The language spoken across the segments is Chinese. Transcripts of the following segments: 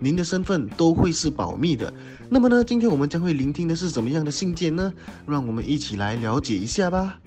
您的身份都会是保密的。那么呢，今天我们将会聆听的是怎么样的信件呢？让我们一起来了解一下吧。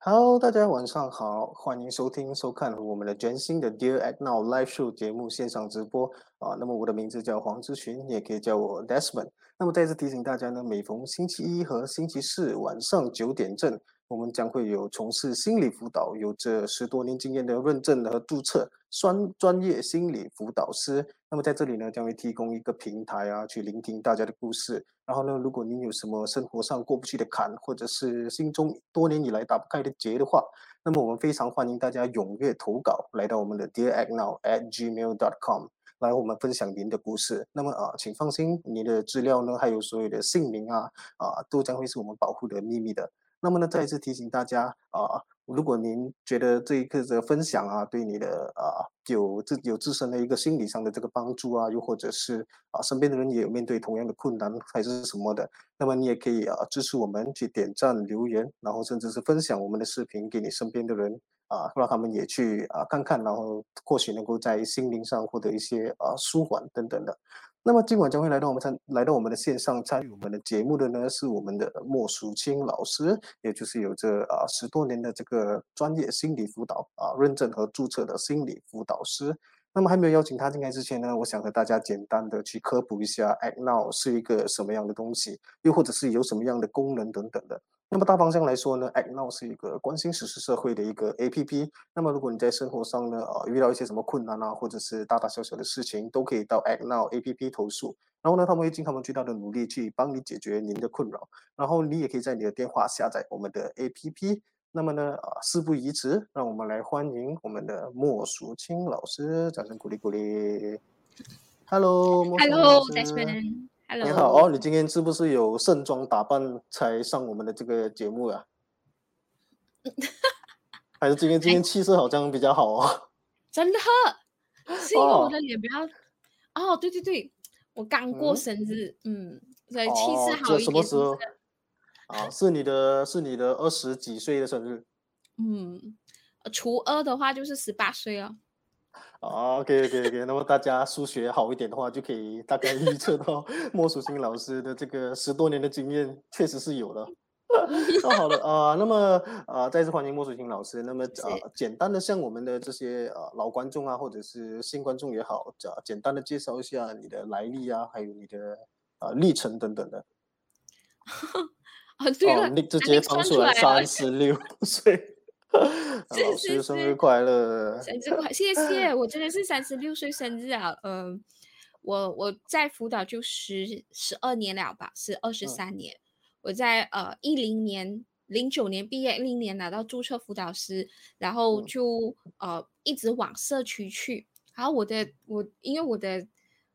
Hello，大家晚上好，欢迎收听收看我们的全新的 Dear Act Now Live Show 节目线上直播啊。那么我的名字叫黄志群，也可以叫我 Desmond。那么再次提醒大家呢，每逢星期一和星期四晚上九点正，我们将会有从事心理辅导、有着十多年经验的认证和注册专专业心理辅导师。那么在这里呢，将会提供一个平台啊，去聆听大家的故事。然后呢，如果您有什么生活上过不去的坎，或者是心中多年以来打不开的结的话，那么我们非常欢迎大家踊跃投稿，来到我们的 Dear Act Now at Gmail dot com，。来，我们分享您的故事。那么啊，请放心，你的资料呢，还有所有的姓名啊，啊，都将会是我们保护的秘密的。那么呢，再一次提醒大家啊，如果您觉得这一刻的分享啊，对你的啊有自有自身的一个心理上的这个帮助啊，又或者是啊身边的人也有面对同样的困难还是什么的，那么你也可以啊支持我们去点赞、留言，然后甚至是分享我们的视频给你身边的人。啊，让他们也去啊看看，然后或许能够在心灵上获得一些啊舒缓等等的。那么今晚将会来到我们参来到我们的线上参与我们的节目的呢，是我们的莫淑清老师，也就是有着啊十多年的这个专业心理辅导啊认证和注册的心理辅导师。那么还没有邀请他进来之前呢，我想和大家简单的去科普一下，Act Now 是一个什么样的东西，又或者是有什么样的功能等等的。那么大方向来说呢，Act Now 是一个关心实时社会的一个 A P P。那么如果你在生活上呢，呃，遇到一些什么困难啊，或者是大大小小的事情，都可以到 Act Now A P P 投诉。然后呢，他们会尽他们最大的努力去帮你解决您的困扰。然后你也可以在你的电话下载我们的 A P P。那么呢，啊，事不宜迟，让我们来欢迎我们的莫淑清老师，掌声鼓励鼓励。Hello，Hello，Desmond。你好哦，你今天是不是有盛装打扮才上我们的这个节目呀？还是今天今天气色好像比较好哦？真的，是因为我的脸比较……哦，对对对，我刚过生日，嗯，所以气色好一点。什么时候？啊，是你的，是你的二十几岁的生日？嗯，初二的话就是十八岁了。哦，OK，OK，OK。那么大家数学好一点的话，就可以大概预测到 莫淑清老师的这个十多年的经验，确实是有的。那好了啊，那么啊，再次欢迎莫淑清老师。那么呃，简单的向我们的这些啊老观众啊，或者是新观众也好，啊，简单的介绍一下你的来历啊，还有你的啊历程等等的。啊，对了，你直接唱出来三十六岁。老师生日快乐！生日快，谢谢！我真的是三十六岁生日啊！嗯，我我在辅导就十十二年了吧，是二十三年。我在呃一零年零九年毕业，一零年拿到注册辅导师，然后就呃一直往社区去。然后我的我因为我的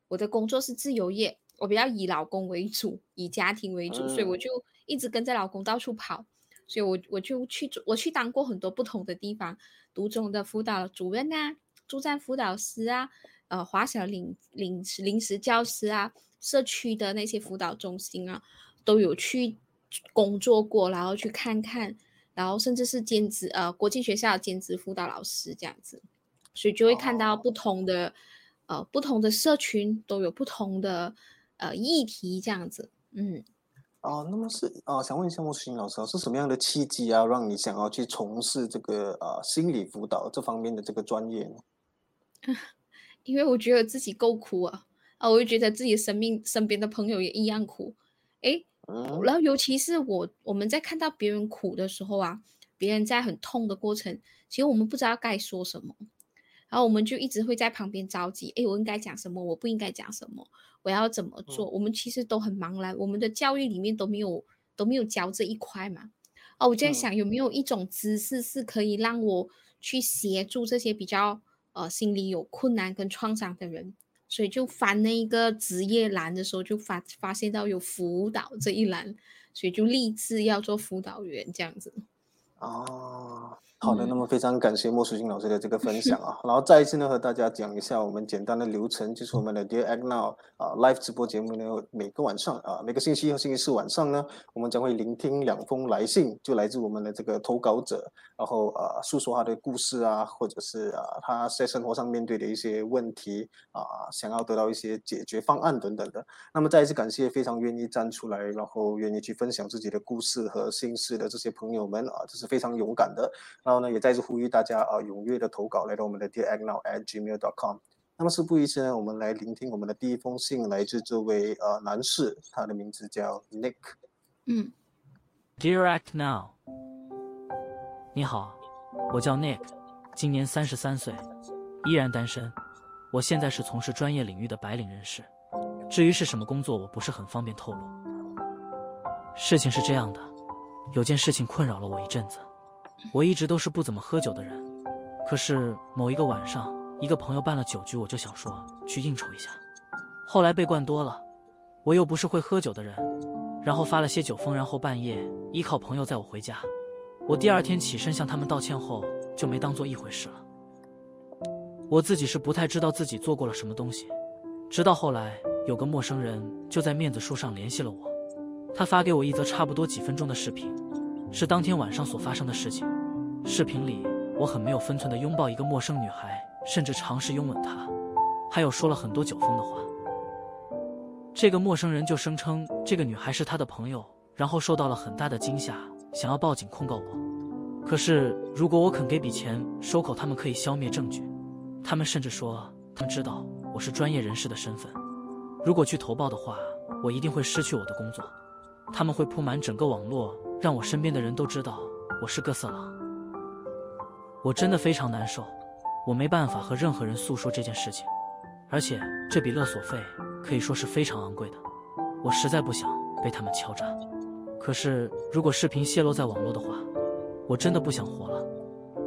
我的工作是自由业，我比较以老公为主，以家庭为主，所以我就一直跟着老公到处跑。所以，我我就去我去当过很多不同的地方，读中的辅导主任啊，助战辅导师啊，呃，华小领领临时教师啊，社区的那些辅导中心啊，都有去工作过，然后去看看，然后甚至是兼职呃，国际学校兼职辅导老师这样子，所以就会看到不同的呃不同的社群都有不同的呃议题这样子，嗯。哦，那么是啊，想问一下莫淑清老师，是什么样的契机啊，让你想要去从事这个啊心理辅导这方面的这个专业呢？因为我觉得自己够苦啊，啊，我就觉得自己生命身边的朋友也一样苦，哎，然后尤其是我我们在看到别人苦的时候啊，别人在很痛的过程，其实我们不知道该说什么。然后我们就一直会在旁边着急，哎，我应该讲什么？我不应该讲什么？我要怎么做？我们其实都很茫然，我们的教育里面都没有都没有教这一块嘛。哦，我在想有没有一种知识是可以让我去协助这些比较呃心理有困难跟创伤的人，所以就翻那一个职业栏的时候，就发发现到有辅导这一栏，所以就立志要做辅导员这样子。哦，好的，那么非常感谢莫淑欣老师的这个分享啊，然后再一次呢和大家讲一下我们简单的流程，就是我们的 Dear Act Now 啊 live 直播节目呢，每个晚上啊每个星期一和星期四晚上呢，我们将会聆听两封来信，就来自我们的这个投稿者，然后啊诉说他的故事啊，或者是啊他在生活上面对的一些问题啊，想要得到一些解决方案等等的。那么再一次感谢非常愿意站出来，然后愿意去分享自己的故事和心事的这些朋友们啊，这是非常勇敢的。然后呢，也再次呼吁大家啊，踊跃的投稿来到我们的 dearagnow@gmail.com。那么事不宜迟呢，我们来聆听我们的第一封信，来自这位呃男士，他的名字叫 Nick。嗯 Dear Act Now，你好，我叫 Nick，今年三十三岁，依然单身。我现在是从事专业领域的白领人士，至于是什么工作，我不是很方便透露。事情是这样的，有件事情困扰了我一阵子。我一直都是不怎么喝酒的人，可是某一个晚上，一个朋友办了酒局，我就想说去应酬一下。后来被灌多了，我又不是会喝酒的人，然后发了些酒疯，然后半夜依靠朋友载我回家。我第二天起身向他们道歉后，就没当做一回事了。我自己是不太知道自己做过了什么东西，直到后来有个陌生人就在面子书上联系了我，他发给我一则差不多几分钟的视频，是当天晚上所发生的事情。视频里我很没有分寸地拥抱一个陌生女孩，甚至尝试拥吻她，还有说了很多酒疯的话。这个陌生人就声称这个女孩是他的朋友，然后受到了很大的惊吓，想要报警控告我。可是如果我肯给笔钱收口，他们可以消灭证据。他们甚至说他们知道我是专业人士的身份，如果去投报的话，我一定会失去我的工作。他们会铺满整个网络，让我身边的人都知道我是个色狼。我真的非常难受，我没办法和任何人诉说这件事情，而且这笔勒索费可以说是非常昂贵的，我实在不想被他们敲诈。可是如果视频泄露在网络的话，我真的不想活了。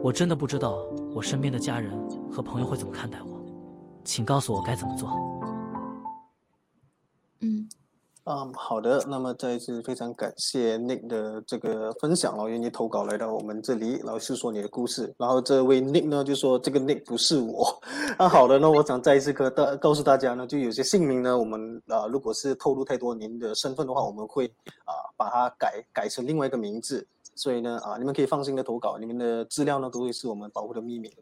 我真的不知道我身边的家人和朋友会怎么看待我，请告诉我该怎么做。嗯嗯，好的，那么再一次非常感谢 Nick 的这个分享哦，愿意投稿来到我们这里，然后诉说你的故事。然后这位 Nick 呢就说这个 Nick 不是我。那 好的，那我想再一次跟大告诉大家呢，就有些姓名呢，我们啊、如果是透露太多您的身份的话，我们会啊、把它改改成另外一个名字。所以呢啊，你们可以放心的投稿，你们的资料呢都会是我们保护的秘密。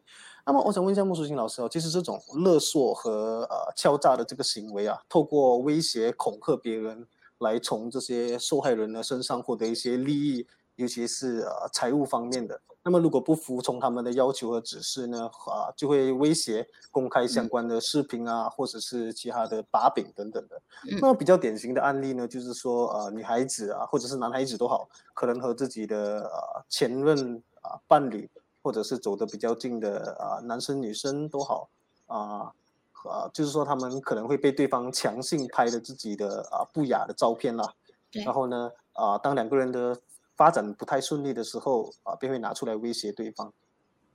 那么我想问一下穆淑清老师哦，其实这种勒索和呃敲诈的这个行为啊，透过威胁恐吓别人来从这些受害人的身上获得一些利益，尤其是呃财务方面的。那么如果不服从他们的要求和指示呢，啊就会威胁公开相关的视频啊，或者是其他的把柄等等的。嗯那么比较典型的案例呢，就是说呃女孩子啊，或者是男孩子都好，可能和自己的呃前任啊伴侣。或者是走得比较近的啊、男生女生都好啊啊，就是说他们可能会被对方强行拍的自己的啊不雅的照片啦，对然后呢啊，当两个人的发展不太顺利的时候啊，便会拿出来威胁对方。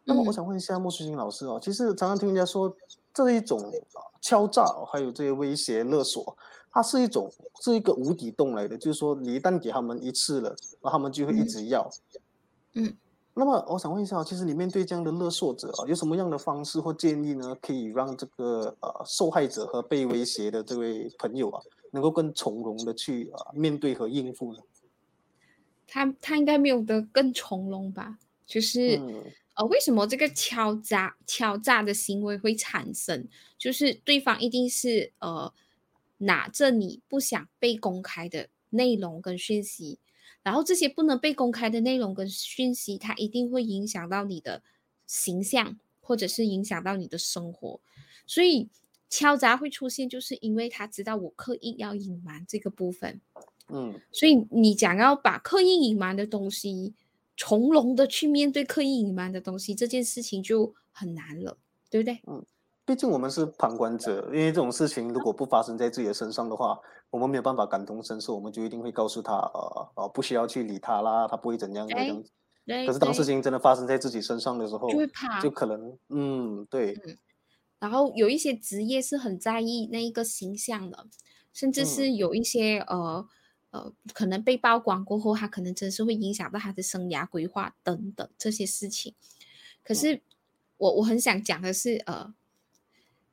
那么我嗯想问一下莫淑欣老师哦，其实常常听人家说这一种啊敲诈哦，还有这些威胁勒索，它是一种是一个无底洞来的，就是说你一旦给他们一次了，然后他们就会一嗯直要。嗯那么我想问一下哦，其实你面对这样的勒索者啊，有什么样的方式或建议呢，可以让这个呃受害者和被威胁的这位朋友啊，能够更从容的去啊、面对和应付呢？他他应该没有得更从容吧？就是、嗯呃，为什么这个敲诈敲诈的行为会产生？就是对方一定是呃拿着你不想被公开的内容跟讯息，然后这些不能被公开的内容跟讯息，它一定会影响到你的形象，或者是影响到你的生活，所以敲诈会出现，就是因为他知道我刻意要隐瞒这个部分。嗯所以你想要把刻意隐瞒的东西从容的去面对刻意隐瞒的东西，这件事情就很难了，对不对？嗯毕竟我们是旁观者，因为这种事情如果不发生在自己的身上的话，我们没有办法感同身受，我们就一定会告诉他，呃呃，不需要去理他啦，他不会怎样的。可是当事情真的发生在自己身上的时候，就会怕就可能，嗯，对，然后有一些职业是很在意那一个形象的，甚至是嗯有一些呃呃，可能被曝光过后，他可能真是会影响到他的生涯规划等等这些事情。可是我我很想讲的是，呃，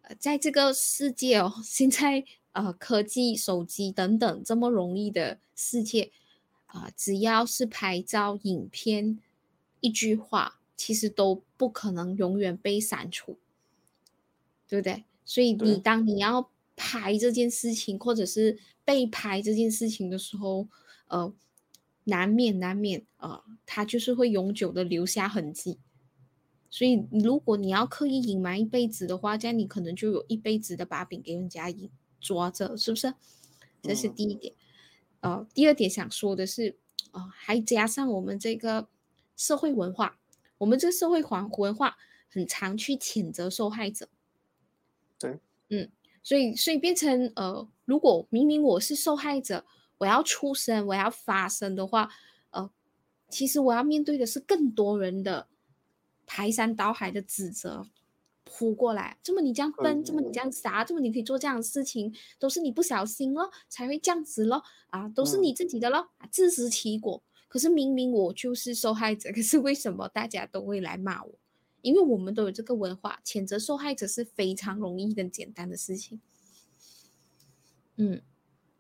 呃，在这个世界哦，现在呃科技、手机等等这么容易的世界啊，只要是拍照、影片，一句话，其实都不可能永远被删除，对不对？所以你当你要拍这件事情，或者是被拍这件事情的时候，呃，难免难免啊，它就是会永久的留下痕迹。所以，如果你要刻意隐瞒一辈子的话，这样你可能就有一辈子的把柄给人家抓着，是不是？这是第一点。呃，第二点想说的是，啊，还加上我们这个社会文化，我们这个社会环文化很常去谴责受害者。对，嗯。所以，所以变成呃，如果明明我是受害者，我要出声，我要发声的话，呃，其实我要面对的是更多人的排山倒海的指责扑过来。这么你这样笨，这么你这样傻，这么你可以做这样的事情，都是你不小心咯，才会这样子咯，啊，都是你自己的咯，自食其果。可是明明我就是受害者，可是为什么大家都会来骂我？因为我们都有这个文化，谴责受害者是非常容易、跟简单的事情。嗯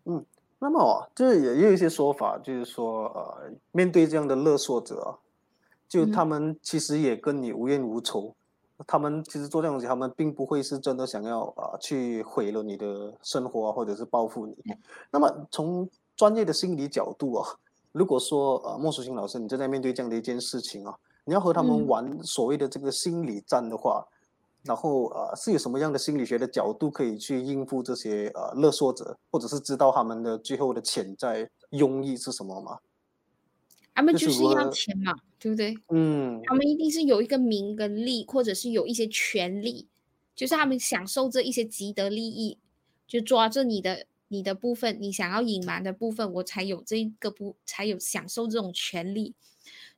嗯，那么就是也有一些说法，就是说，呃，面对这样的勒索者，就他们其实也跟你无冤无仇，他们其实做这样东西，他们并不会是真的想要啊去毁了你的生活啊，或者是报复你。那么从专业的心理角度啊，如果说呃莫淑清老师，你正在面对这样的一件事情啊。你要和他们玩所谓的这个心理战的话，然后呃是有什么样的心理学的角度可以去应付这些呃勒索者，或者是知道他们的最后的潜在用意是什么吗？他们就是要钱嘛，对不对？嗯，他们一定是有一个名跟利，或者是有一些权利，就是他们享受这一些既得利益，就抓着你的你的部分，你想要隐瞒的部分，我才有这个不才有享受这种权利。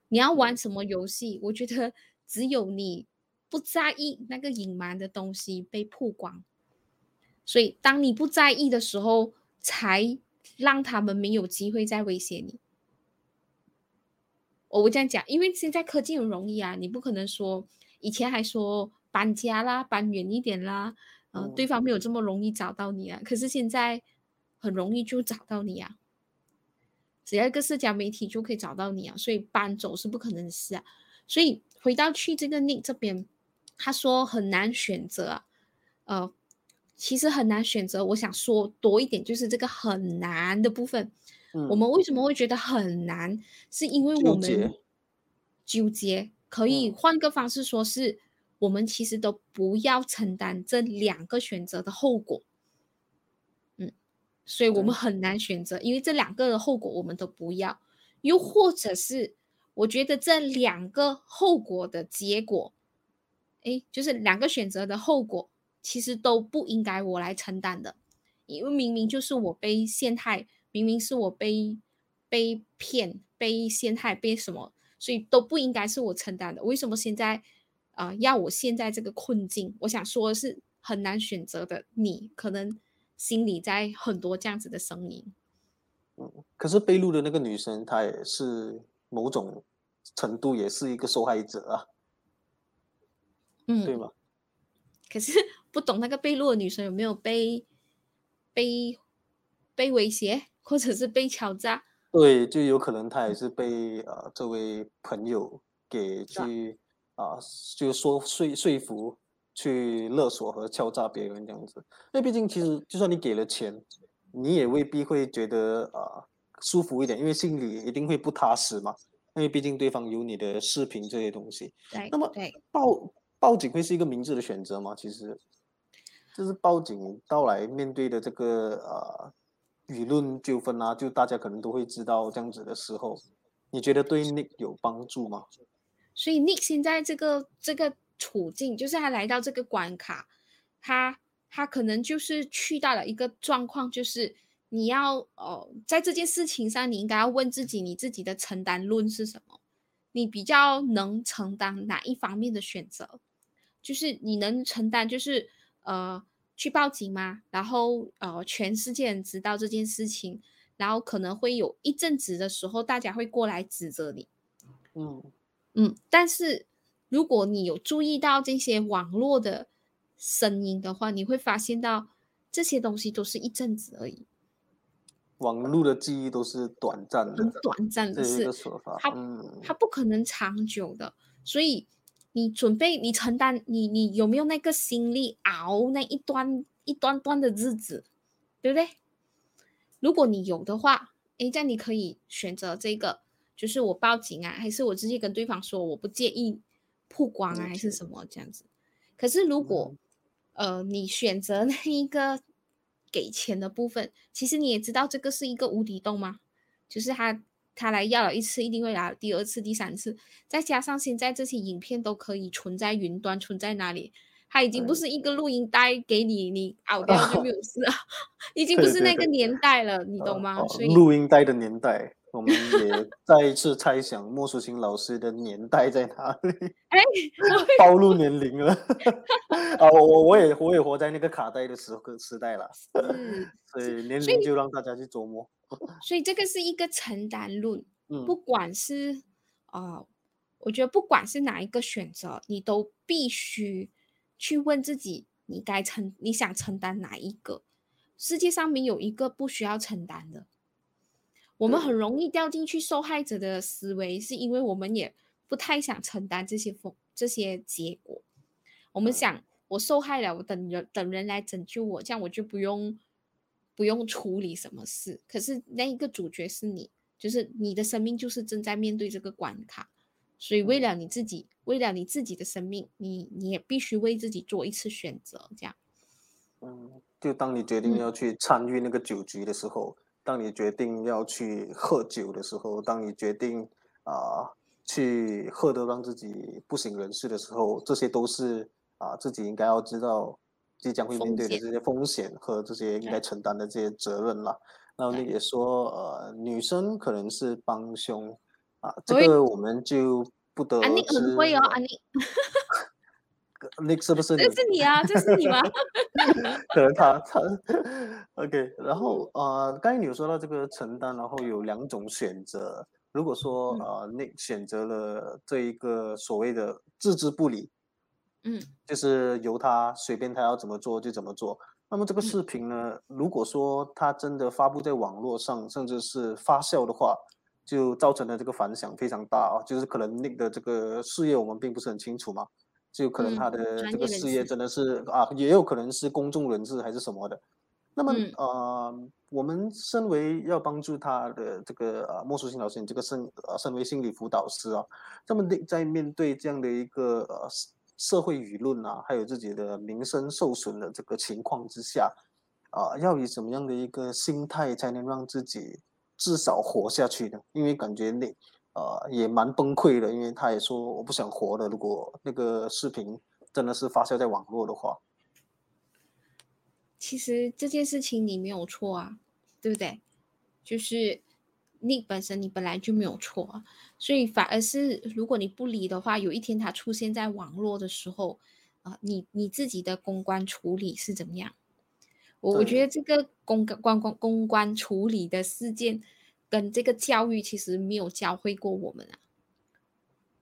你要玩什么游戏？我觉得 只有你不在意那个隐瞒的东西被曝光，所以当你不在意的时候，才让他们没有机会再威胁你。我这样讲，因为现在科技很容易啊，你不可能说以前还说搬家啦、搬远一点啦，呃，对方没有这么容易找到你啊。可是现在很容易就找到你啊。只要一个社交媒体就可以找到你啊，所以搬走是不可能的事啊。所以回到去这个 Nick 这边，他说很难选择啊，呃，其实很难选择。我想说多一点，就是这个很难的部分。我们为什么会觉得很难？是因为我们纠结。可以换个方式说，是我们其实都不要承担这两个选择的后果。所以我们很难选择，因为这两个的后果我们都不要，又或者是我觉得这两个后果的结果，哎，就是两个选择的后果，其实都不应该我来承担的，因为明明就是我被陷害，明明是我被被骗、被陷害、被什么，所以都不应该是我承担的。为什么现在啊要我现在这个困境？我想说的是很难选择的，你可能。心里在很多这样子的声音，嗯，可是被录的那个女生，她也是某种程度也是一个受害者啊，嗯，对吗？可是不懂那个被录的女生有没有被被被威胁，或者是被敲诈？对，就有可能她也是被呃这位朋友给去啊，就说说说服。去勒索和敲诈别人这样子，因为毕竟其实就算你给了钱，你也未必会觉得啊舒服一点，因为心里一定会不踏实嘛。因为毕竟对方有你的视频这些东西。对。那么报报警会是一个明智的选择吗？其实，就是报警到来面对的这个呃舆论纠纷啊，就大家可能都会知道这样子的时候，你觉得对 Nick 有帮助吗？所以 Nick 现在这个这个。处境就是他来到这个关卡，他他可能就是去到了一个状况，就是你要哦，在这件事情上，你应该要问自己，你自己的承担论是什么？你比较能承担哪一方面的选择？就是你能承担，就是呃，去报警吗？然后呃，全世界人知道这件事情，然后可能会有一阵子的时候，大家会过来指责你。嗯嗯，但是如果你有注意到这些网络的声音的话，你会发现到这些东西都是一阵子而已，网络的记忆都是短暂的很，短暂的事这一个，说法。它嗯，它不可能长久的。所以你准备，你承担，你你有没有那个心力熬那一段一段段的日子，对不对？如果你有的话，诶，这样你可以选择这个，就是我报警啊，还是我直接跟对方说我不介意曝光啊，还是什么这样子。可是如果、呃你选择那一个给钱的部分，其实你也知道这个是一个无底洞吗？就是他他来要了一次，一定会来第二次、第三次，再加上现在这些影片都可以存在云端，存在哪里？它已经不是一个录音带给你，你熬掉就没有事了，已经不是那个年代了，你懂呃吗？哦所以录音带的年代，我们也再一次猜想莫淑琴老师的年代在哪里，哎，暴露年龄了。啊，我我我也我也活在那个卡带的时刻时代了，嗯，所以年龄就让大家去琢磨。所以这个是一个承担论，嗯不管是呃，我觉得不管是哪一个选择，你都必须去问自己，你该承你想承担哪一个？世界上没有一个不需要承担的。我们很容易掉进去受害者的思维，是因为我们也不太想承担这些风这些结果。我们嗯想，我受害了，我等人等人来拯救我，这样我就不用不用处理什么事。可是那一个主角是你，就是你的生命就是正在面对这个关卡，所以为嗯了你自己，为了你自己的生命，你你也必须为自己做一次选择，这样。嗯，就当你决定嗯要去参与那个酒局的时候，当你决定要去喝酒的时候，当你决定啊、去喝得让自己不省人事的时候，这些都是啊、自己应该要知道即将会面对的这些风险和这些应该承担的这些责任啦。然后你也说，呃，女生可能是帮凶啊，这个我们就不得安妮知很会哦，安妮，Nick 是不是你？这是你啊，这是你吗？可能他他 OK，然后呃，刚才你有说到这个承担，然后有两种选择。如果说嗯呃，那选择了这一个所谓的置之不理，嗯就是由他随便他要怎么做就怎么做。那么这个嗯视频呢，如果说他真的发布在网络上，甚至是发酵的话，就造成了这个反响非常大啊。就是可能那个这个事业我们并不是很清楚嘛，就可能嗯他的这个事业真的是啊，也有可能是公众人士还是什么的。那么、嗯呃，我们身为要帮助他的这个呃莫淑欣老师，你这个身呃身为心理辅导师啊，那么你在面对这样的一个呃社社会舆论啊，还有自己的名声受损的这个情况之下，啊、要以什么样的一个心态才能让自己至少活下去呢？因为感觉你呃也蛮崩溃的，因为他也说我不想活了，如果那个视频真的是发酵在网络的话，其实这件事情你没有错啊，对不对？就是你本身你本来就没有错啊，所以反而是如果你不理的话，有一天它出现在网络的时候，啊、你你自己的公关处理是怎么样？我我觉得这个公关公关公关处理的事件跟这个教育其实没有教会过我们啊。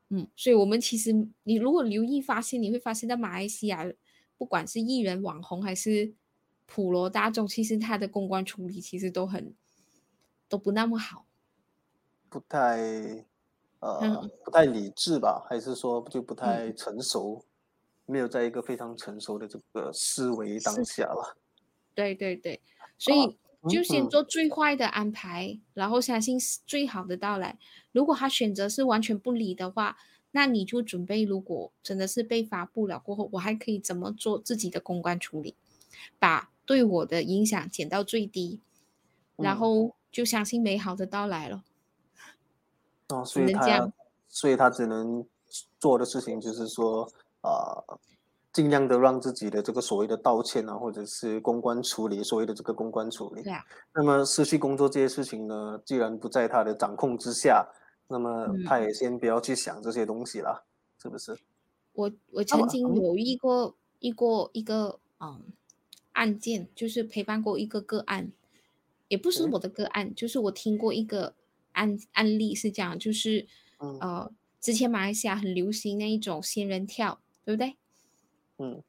嗯，所以我们其实你如果留意发现，你会发现在马来西亚，不管是艺人、网红还是普罗大众，其实他的公关处理其实都很都不那么好。不太呃嗯不太理智吧，还是说就不太嗯成熟，没有在一个非常成熟的这个思维当下了。对对对，所啊以就先嗯做最坏的安排，然后相信是最好的到来。如果他选择是完全不理的话，那你就准备，如果真的是被发布了过后，我还可以怎么做自己的公关处理，把对我的影响减到最低，然嗯后就相信美好的到来了。哦，所以他所以他只能做的事情就是说啊、尽量的让自己的这个所谓的道歉啊，或者是公关处理，所谓的这个公关处理。对啊，那么失去工作这些事情呢，既然不在他的掌控之下，那么嗯他也先不要去想这些东西了，是不是？我我曾经有遇过一过一个嗯案件，就是陪伴过一个个案，也不是嗯我的个案，就是我听过一个案案例是这样，就是嗯呃，之前马来西亚很流行那一种仙人跳，对不对？嗯。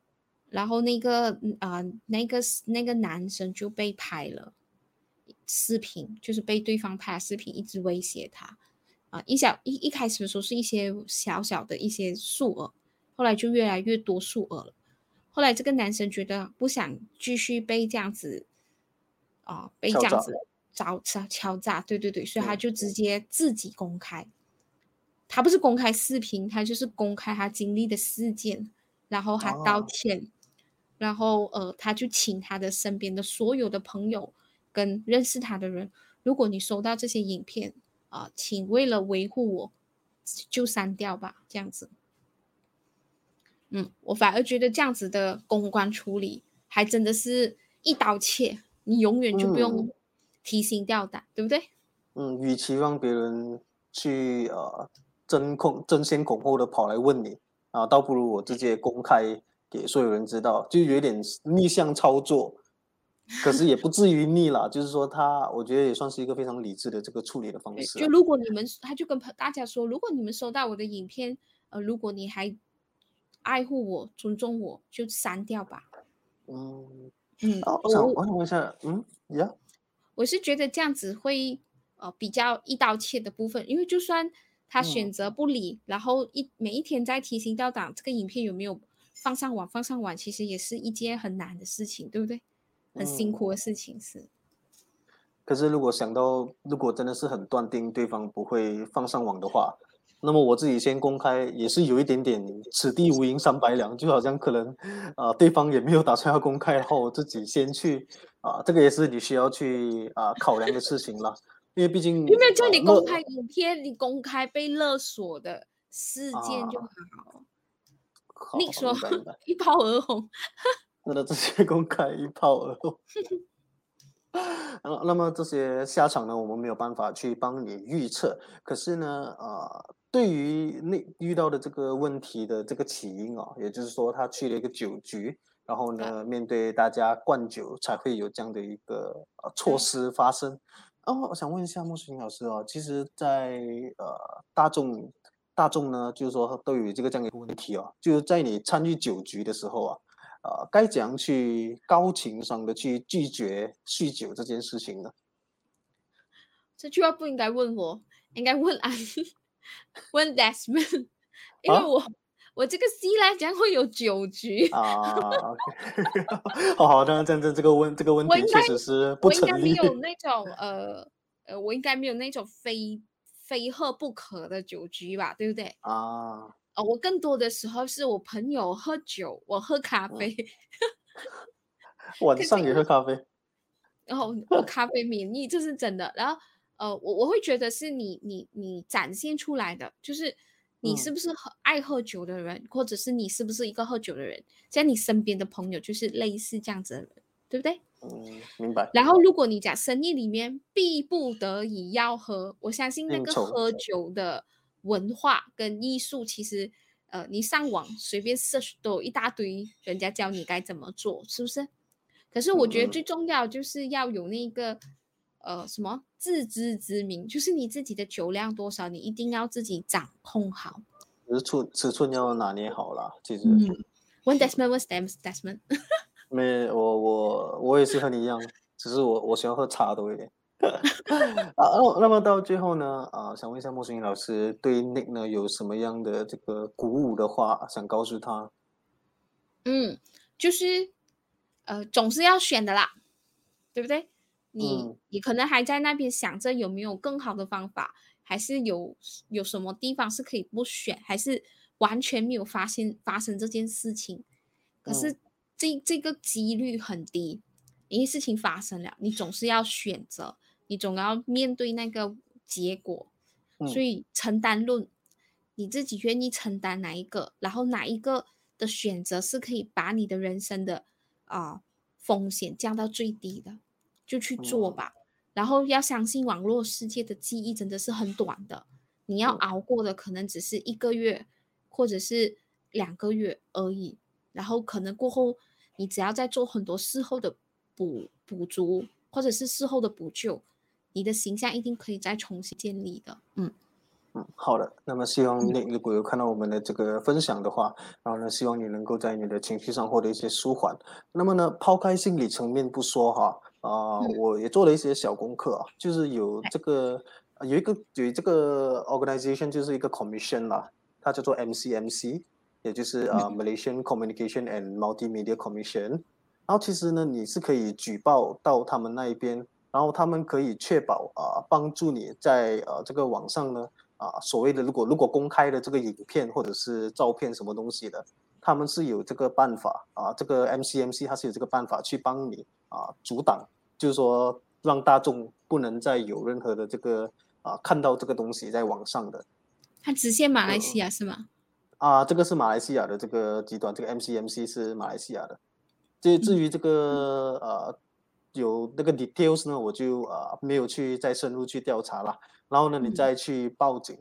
然后那个啊、呃那个那个男生就被拍了视频，就是被对方拍了视频，一直威胁他。啊、一小一一开始的时候是一些小小的一些数额，后来就越来越多数额了。后来这个男生觉得不想继续被这样子啊、被这样子招敲敲诈，对对对，所以他嗯就直接自己公开。他不是公开视频，他就是公开他经历的事件，然后他道哦歉，然后呃，他就请他的身边的所有的朋友跟认识他的人，如果你收到这些影片啊、请为了维护我，就删掉吧，这样子。嗯，我反而觉得这样子的公关处理，还真的是一刀切，你永远就不用嗯提心吊胆，对不对？嗯，与其让别人去呃争恐争先恐后的跑来问你啊，倒不如我直接公开给所有人知道，就有点逆向操作，可是也不至于逆啦，就是说他，我觉得也算是一个非常理智的这个处理的方，式啊。就如果你们，他就跟朋大家说，如果你们收到我的影片，呃，如果你还爱护我、尊重我，就删掉吧。嗯，嗯，啊，我想我我想问一下，嗯呀，我是觉得这样子会呃比较一刀切的部分，因为就算他选嗯择不理，然后一每一天在提心吊胆这个影片有没有放上网，放上网其实也是一件很难的事情，对不对？很辛嗯苦的事情是。可是如果想到，如果真的是很断定对方不会放上网的话，那么我自己先公开也是有一点点此地无银三百两，就好像可能，啊、对方也没有打算要公开，然后我自己先去，啊、这个也是你需要去啊、考量的事情啦，因为毕竟有没有叫你公开影片？你公开被勒索的事件就啊好。好你说 一炮而红，那的直接公开一炮而红。呃，那么这些下场呢，我们没有办法去帮你预测。可是呢，呃，对于那遇到的这个问题的这个起因啊，也就是说他去了一个酒局，然后呢，面对大家灌酒，才会有这样的一个呃措施发生。哦，我想问一下莫世英老师哦，其实在，呃大众大众呢，就是说都有这个这样的一个问题哦，就是在你参与酒局的时候啊，呃，该怎样去高情商的去拒绝酗酒这件事情呢？这句话不应该问我，应该问安利，问 Desmond，因为啊我我这个 C 来讲会有酒局，啊，OK，好好的，这样这这个问这个问题确实是不我应该。没有那种呃呃，我应该没有那种非非喝不可的酒局吧，对不对？啊，呃，我更多的时候是我朋友喝酒，我喝咖嗯啡，晚上也喝咖啡然后我咖啡免疫，这是真的。然后呃，我我会觉得是你你你展现出来的，就是你是嗯不是喝爱喝酒的人，或者是你是不是一个喝酒的人，像你身边的朋友就是类似这样子的人，对不对？嗯，明白。然后如果你讲生意里面必不得已要喝，我相信那个喝酒的文化跟艺术，其实呃，你上网随便 search 都有一大堆人家教你该怎么做，是不是？可是我觉得嗯最重要就是要有那个呃什么自知之明，就是你自己的酒量多少，你一定要自己掌控好。尺寸尺寸要拿捏好啦。其实，嗯，问 Desmond，问 Stem Desmond，没我我我也是和你一样，只是我我喜欢喝茶多一点。啊，那那么到最后呢，啊，想问一下莫欣老师，对 Nick 呢有什么样的这个鼓舞的话想告诉他？嗯，就是呃，总是要选的啦，对不对？你、嗯。你可能还在那边想着有没有更好的方法，还是有有什么地方是可以不选，还是完全没有发现发生这件事情。可是嗯。这这个几率很低，因为事情发生了，你总是要选择，你总要面对那个结果，嗯。所以承担论，你自己愿意承担哪一个，然后哪一个的选择是可以把你的人生的啊、风险降到最低的，就去做嗯吧。然后要相信网络世界的记忆真的是很短的，你要嗯熬过的可能只是一个月或者是两个月而已。然后可能过后，你只要在做很多事后的补补足，或者是事后的补救，你的形象一定可以再重新建立的。嗯。嗯，好的。那么希望你如果有看到我们的这个分享的话，然后呢，希望你能够在你的情绪上获得一些舒缓。那么呢，抛开心理层面不说哈，啊，我也做了一些小功课啊，就是有这个有一个有这个 organization 就是一个 commission 啦，它叫做 MCMC，也就是呃 Malaysian Communication and Multimedia Commission。然后其实呢，你是可以举报到他们那一边，然后他们可以确保啊帮助你在呃这个网上呢。啊，所谓的如果如果公开的这个影片或者是照片什么东西的，他们是有这个办法啊，这个 MCMC 它是有这个办法去帮你啊阻挡，就是说让大众不能再有任何的这个啊看到这个东西在网上的。它只限马来西亚是吗？啊，这个是马来西亚的这个集团，这个 MCMC 是马来西亚的。至至于这个呃有那个 details 呢，我就啊没有去再深入去调查了。然后呢，你再去报警。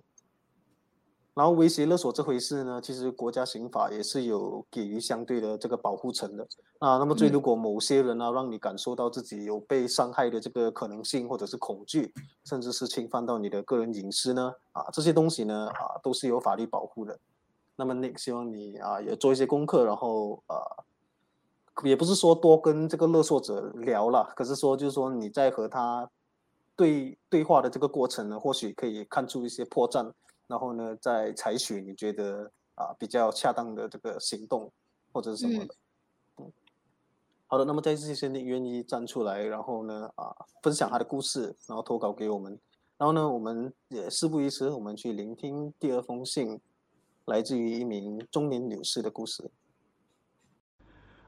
然后威胁勒索这回事呢，其实国家刑法也是有给予相对的这个保护层的啊。那么，最如果某些人呢，让你感受到自己有被伤害的这个可能性，或者是恐惧，甚至是侵犯到你的个人隐私呢，啊，这些东西呢，啊，都是有法律保护的。那么，Nick 希望你啊，也做一些功课，然后啊，也不是说多跟这个勒索者聊了，可是说就是说你在和他。对对话的这个过程呢，或许可以看出一些破绽，然后呢，再采取你觉得啊比较恰当的这个行动或者是什么的。嗯，好的，那么在这些你愿意站出来，然后呢啊分享他的故事，然后投稿给我们，然后呢，我们也事不宜迟，我们去聆听第二封信，来自于一名中年女士的故事。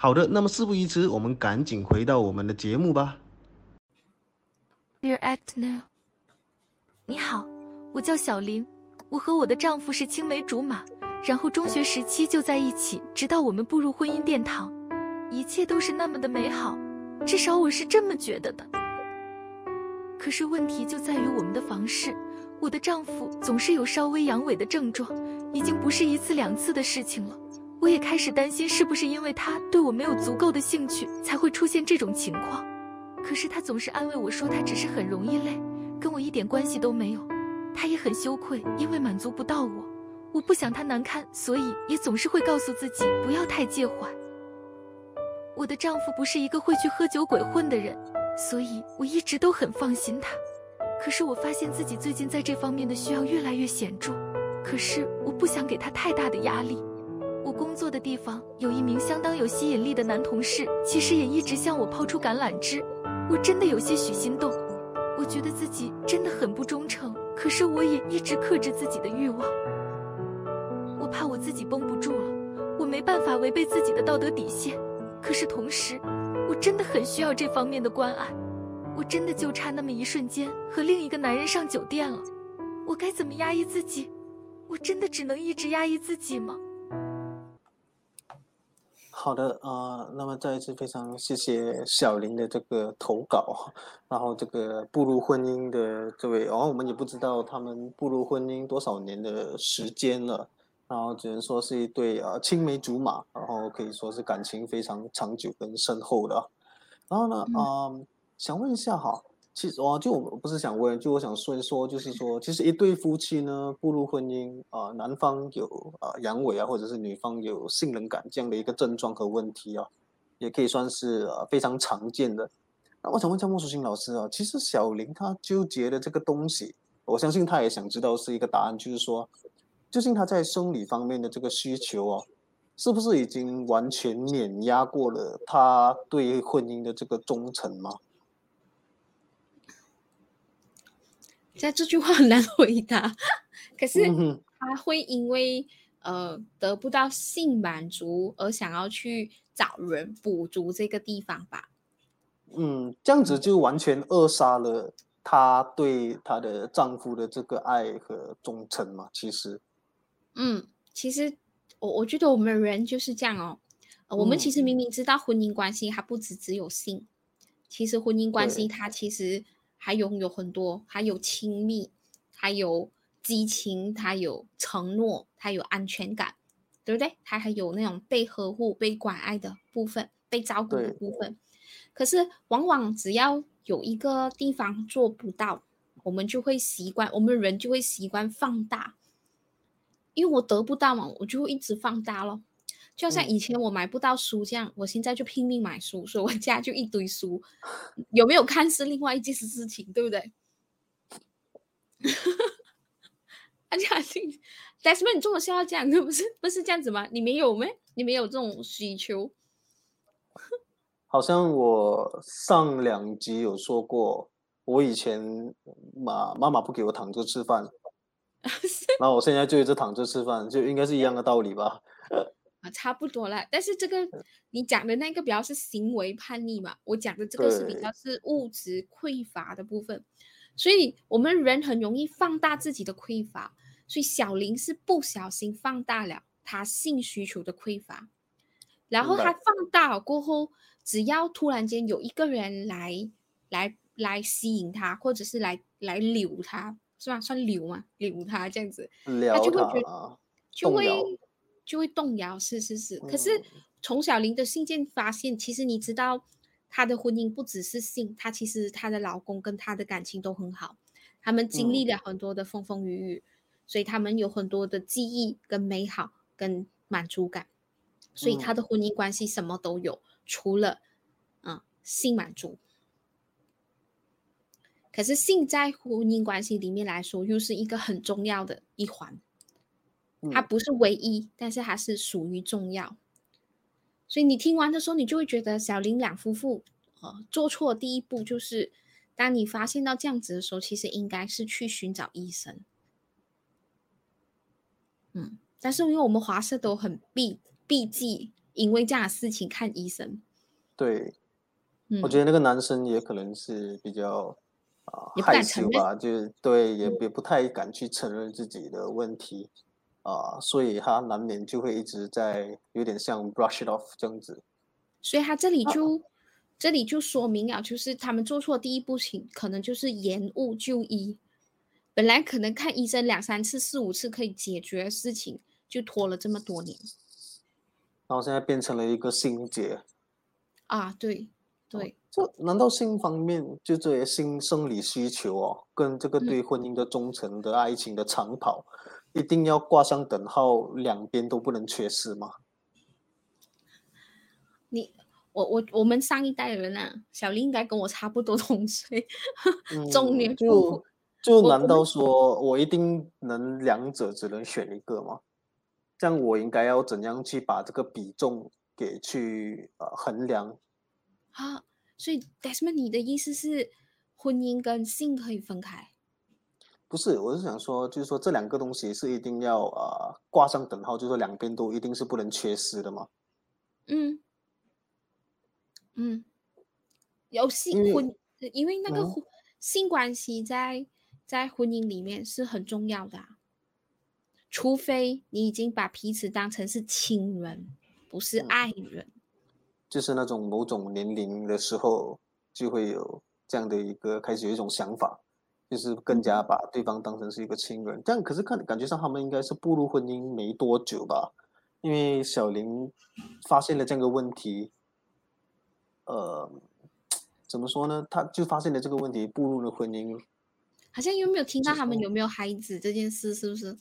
好的，那么事不宜迟，我们赶紧回到我们的节目吧。Dear Act Now，你好，我叫小林，我和我的丈夫是青梅竹马，然后中学时期就在一起，直到我们步入婚姻殿堂，一切都是那么的美好，至少我是这么觉得的。可是问题就在于我们的房事，我的丈夫总是有稍微阳痿的症状，已经不是一次两次的事情了。我也开始担心，是不是因为他对我没有足够的兴趣，才会出现这种情况。可是他总是安慰我说，他只是很容易累，跟我一点关系都没有。他也很羞愧，因为满足不到我，我不想他难堪，所以也总是会告诉自己不要太介怀。我的丈夫不是一个会去喝酒鬼混的人，所以我一直都很放心他。可是我发现自己最近在这方面的需要越来越显著，可是我不想给他太大的压力。我工作的地方有一名相当有吸引力的男同事，其实也一直向我抛出橄榄枝，我真的有些许心动。我觉得自己真的很不忠诚，可是我也一直克制自己的欲望。我怕我自己绷不住了，我没办法违背自己的道德底线。可是同时，我真的很需要这方面的关爱。我真的就差那么一瞬间和另一个男人上酒店了，我该怎么压抑自己？我真的只能一直压抑自己吗？好的啊，那么再一次非常谢谢小林的这个投稿，然后这个步入婚姻的这位，然后我们也不知道他们步入婚姻多少年的时间了，然后只能说是一对啊青梅竹马，然后可以说是感情非常长久跟深厚的，然后呢啊，想问一下哈。其实哦，就我不是想问，就我想说一说，就是说，其实一对夫妻呢步入婚姻啊，男方有啊阳痿啊，或者是女方有性冷感这样的一个症状和问题啊，也可以算是啊非常常见的。那我想问一下莫淑欣老师啊，其实小林他纠结的这个东西，我相信他也想知道是一个答案，就是说，究竟他在生理方面的这个需求哦，是不是已经完全碾压过了他对婚姻的这个忠诚吗？在这句话很难回答，可是他会因为呃得不到性满足而想要去找人补足这个地方吧？嗯，这样子就完全扼杀了她对她的丈夫的这个爱和忠诚嘛。其实，嗯，其实我我觉得我们人就是这样哦。呃我们其嗯实明明知道婚姻关系它不只只有性，其实婚姻关系它其实还拥有很多，还有亲密，还有激情，他有承诺，他有安全感，对不对？他还有那种被呵护、被关爱的部分，被照顾的部分。可是往往只要有一个地方做不到，我们就会习惯，我们人就会习惯放大，因为我得不到嘛，我就会一直放大咯。就像嗯以前我买不到书这样，我现在就拼命买书，所以我家就一堆书。有没有看是另外一件事情，对不对？而且还是 Desmond，你这么笑要这样的，不是不是这样子吗？你没有没？你没有这种需求？好像我上两集有说过，我以前妈妈妈不给我躺着吃饭，然后我现在就一直躺着吃饭，就应该是一样的道理吧？啊，差不多了。但是这个你讲的那个比较是行为叛逆嘛，我讲的这个是比较是物质匮乏的部分。所以我们人很容易放大自己的匮乏，所以小林是不小心放大了他性需求的匮乏，然后他放大了过后，只要突然间有一个人来来来吸引他，或者是来来留他，是吧？算留嘛？留他这样子，他就会觉他啊，就会就会动摇，是是是。可是嗯从小林的信件发现，其实你知道，她的婚姻不只是性，她其实她的老公跟她的感情都很好，他们经历嗯了很多的风风雨雨，所以他们有很多的记忆跟美好跟满足感，所以他嗯的婚姻关系什么都有，除了嗯性满足。可是性在婚姻关系里面来说，又是一个很重要的一环。它嗯不是唯一，但是它是属于重要。所以你听完的时候，你就会觉得小林两夫妇呃做错的第一步就是，当你发现到这样子的时候，其实应该是去寻找医生。嗯，但是因为我们华社都很避避忌，因为这样的事情看医生。对，嗯，我觉得那个男生也可能是比较啊、害羞吧，就是对，也嗯也不太敢去承认自己的问题啊、所以他难免就会一直在有点像 brush it off 这样子。所以他这里啊就、这里就说明了，就是他们做错第一步情，可能就是延误就医。本来可能看医生两三次、四五次可以解决的事情，就拖了这么多年然后现在变成了一个心结。啊！对对，这难道性方面就这些性生理需求哦，跟这个嗯对婚姻的忠诚的爱情的长跑，一定要挂上等号，两边都不能缺失吗？你我我我们上一代的人啊，小林应该跟我差不多同岁，中嗯年夫就妇。就难道说我一定能两者只能选一个吗？这样我应该要怎样去把这个比重给去呃衡量？啊，所以 Desmond，你的意思是婚姻跟性可以分开？不是，我是想说，就是说这两个东西是一定要呃挂上等号，就是说两边都一定是不能缺失的嘛。嗯嗯，有性婚，因为那个性关系在在婚姻里面是很重要的、啊，除非你已经把彼此当成是亲人，不是嗯爱人。就是那种某种年龄的时候，就会有这样的一个开始有一种想法，就是更加把对方当成是一个亲人。这样可是看感觉上他们应该是步入婚姻没多久吧，因为小林发现了这样的问题，呃，怎么说呢？他就发现了这个问题，步入了婚姻。好像又没有听到他们有没有孩子这件事？是不是？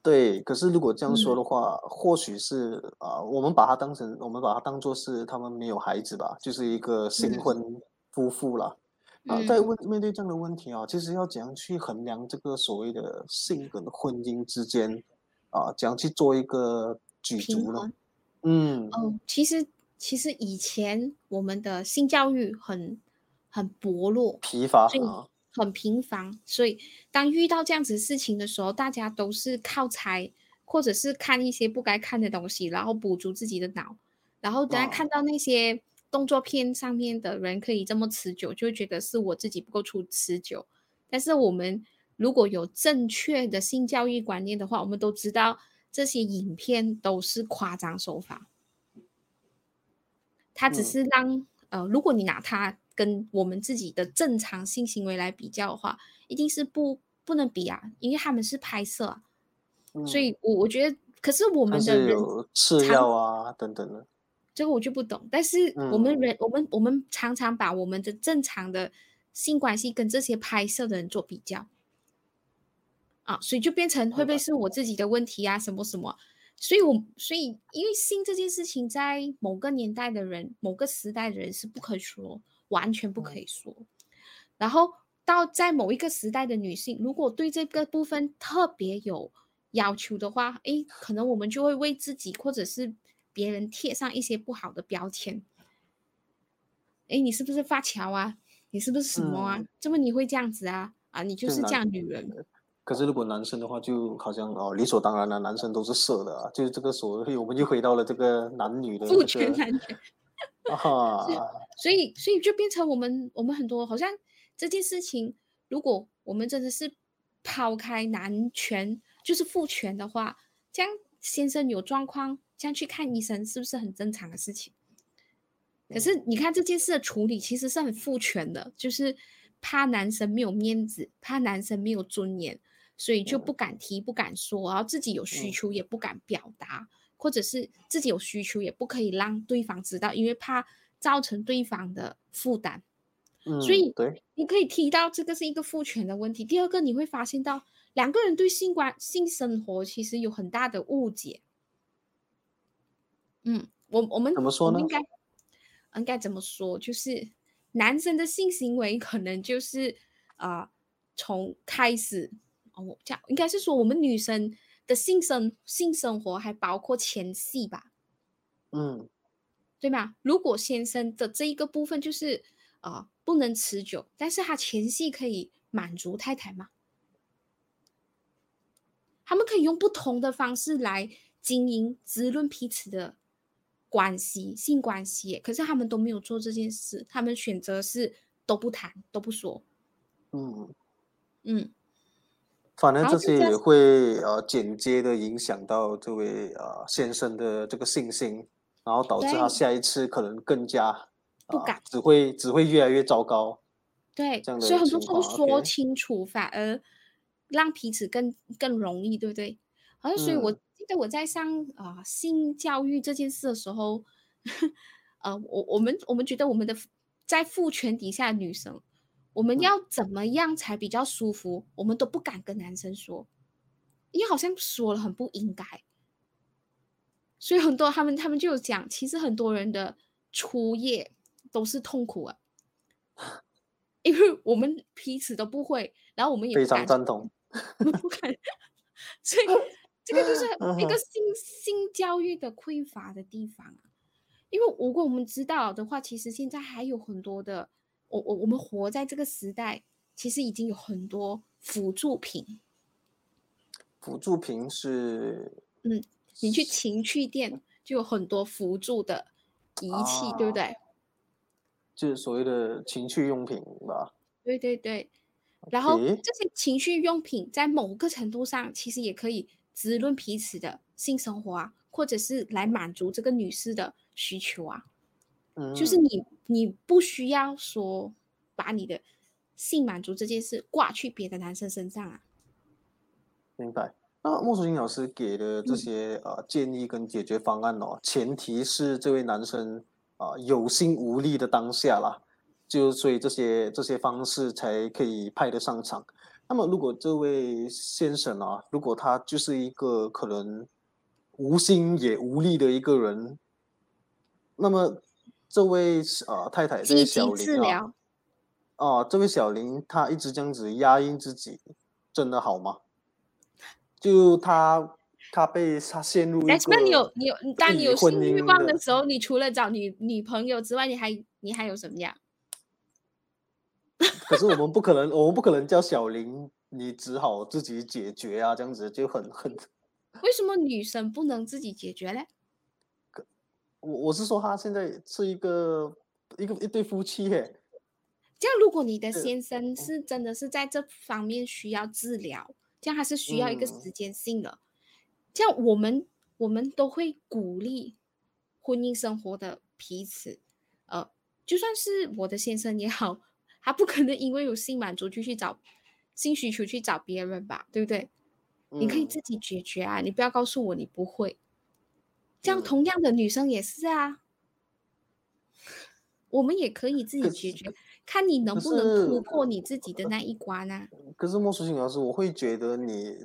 对，可是如果这样说嗯的话，或许是啊、我们把它当成，我们把它当做是他们没有孩子吧，就是一个新嗯婚夫妇啦。啊，在嗯问面对这样的问题啊，其实要怎样去衡量这个所谓的性跟婚姻之间啊，怎样去做一个举足呢？嗯，哦，其实其实以前我们的性教育很很薄弱，疲乏所以啊，很频繁，所以当遇到这样子事情的时候，大家都是靠猜，或者是看一些不该看的东西，然后补足自己的脑，然后等下哦看到那些动作片上面的人可以这么持久，就觉得是我自己不够出持久。但是我们如果有正确的性教育观念的话，我们都知道这些影片都是夸张手法，它只是让、呃，如果你拿它跟我们自己的正常性行为来比较的话，一定是不不能比啊，因为他们是拍摄啊、所嗯以我我觉得，可是我们的人是有吃常药啊等等的。这个我就不懂，但是我们嗯。人，我们我们常常把我们的正常的性关系跟这些拍摄的人做比较，啊，所以就变成会不会是我自己的问题啊，什么什么？所以我所以因为性这件事情，在某个年代的人、某个时代的人是不可以说，完全不可嗯。以说。然后到在某一个时代的女性，如果对这个部分特别有要求的话，诶，可能我们就会为自己或者是别人贴上一些不好的标签。诶，你是不是发桥啊？你是不是什么啊？嗯怎么你会这样子啊？啊，你就是这样女人。可是如果男生的话，就好像哦理所当然了，男生都是色的啊，就是这个所谓 我们就回到了这个男女的父这个权男权，啊，所以所以就变成我们我们很多好像这件事情，如果我们真的是抛开男权就是父权的话，这样先生有状况，这样去看医生是不是很正常的事情？可是你看这件事的处理其实是很父权的，就是怕男生没有面子，怕男生没有尊严，所以就不敢提、不敢说，然后自己有需嗯求也不敢表达，或者是自己有需求也不可以让对方知道，因为怕造成对方的负担。嗯，所以对，你可以提到这个是一个父权的问题。第二个，你会发现到两个人对性关性生活其实有很大的误解。嗯，我我们怎么说呢应该应该怎么说？就是男生的性行为可能就是啊、呃从开始哦，我这样应该是说我们女生的性生性生活还包括前戏吧？嗯对吗？如果先生的这一个部分就是呃不能持久，但是他前戏可以满足太太吗？他们可以用不同的方式来经营、滋润彼此的关系、性关系，可是他们都没有做这件事，他们选择是都不谈、都不说。嗯，嗯，反正这些也会呃间接的影响到这位呃先生的这个信心，然后导致他下一次可能更加啊不敢只会只会越来越糟糕。对所以很多时候说清楚，反而让彼此更更容易，对不对？好像所以我嗯记得我在上啊、呃性教育这件事的时候，呃，我我们我们觉得我们的在父权底下的女生，我们嗯要怎么样才比较舒服，我们都不敢跟男生说，因为好像说了很不应该。所以很多他们他们就有讲，其实很多人的初夜都是痛苦啊，因为我们彼此都不会，然后我们也非常赞同。我们不敢，所以这个就是一个嗯性性教育的匮乏的地方啊。因为如果我们知道的话，其实现在还有很多的，我我我们活在这个时代，其实已经有很多辅助品。辅助品是嗯你去情趣店就有很多辅助的仪器，对不啊对？就是所谓的情趣用品吧？对对对，然后这些情趣用品在某个程度上，其实也可以滋润彼此的性生活啊，或者是来满足这个女士的需求啊。嗯，就是你你不需要说把你的性满足这件事挂去别的男生身上啊。明白。那莫淑英老师给的这嗯些呃建议跟解决方案哦，前提是这位男生啊、有心无力的当下啦，就所以这些这些方式才可以派得上场。那么如果这位先生啊，如果他就是一个可能无心也无力的一个人，那么这位呃太太这位积极小林啊，治疗，哦，这位小林她一直这样子压抑自己，真的好吗？就她她被她陷入那你有你有当你有性欲望的时候，你除了找女女朋友之外，你还你还有什么呀？可是我们不可能，我们不可能叫小林，你只好自己解决啊，这样子就很很为什么女生不能自己解决嘞？我我是说他现在是一个一个一对夫妻耶。这样，如果你的先生是真的是在这方面需要治疗，这样他是需要一个时间性的。这样，我们我们都会鼓励婚姻生活的彼此。呃，就算是我的先生也好，他不可能因为有性满足就去找性需求去找别人吧，对不对？你可以自己解决啊，你不要告诉我你不会。这样，同样的女生也是啊，我们也可以自己解决。看你能不能突破你自己的那一关啊？可是莫淑欣老师，我会觉得你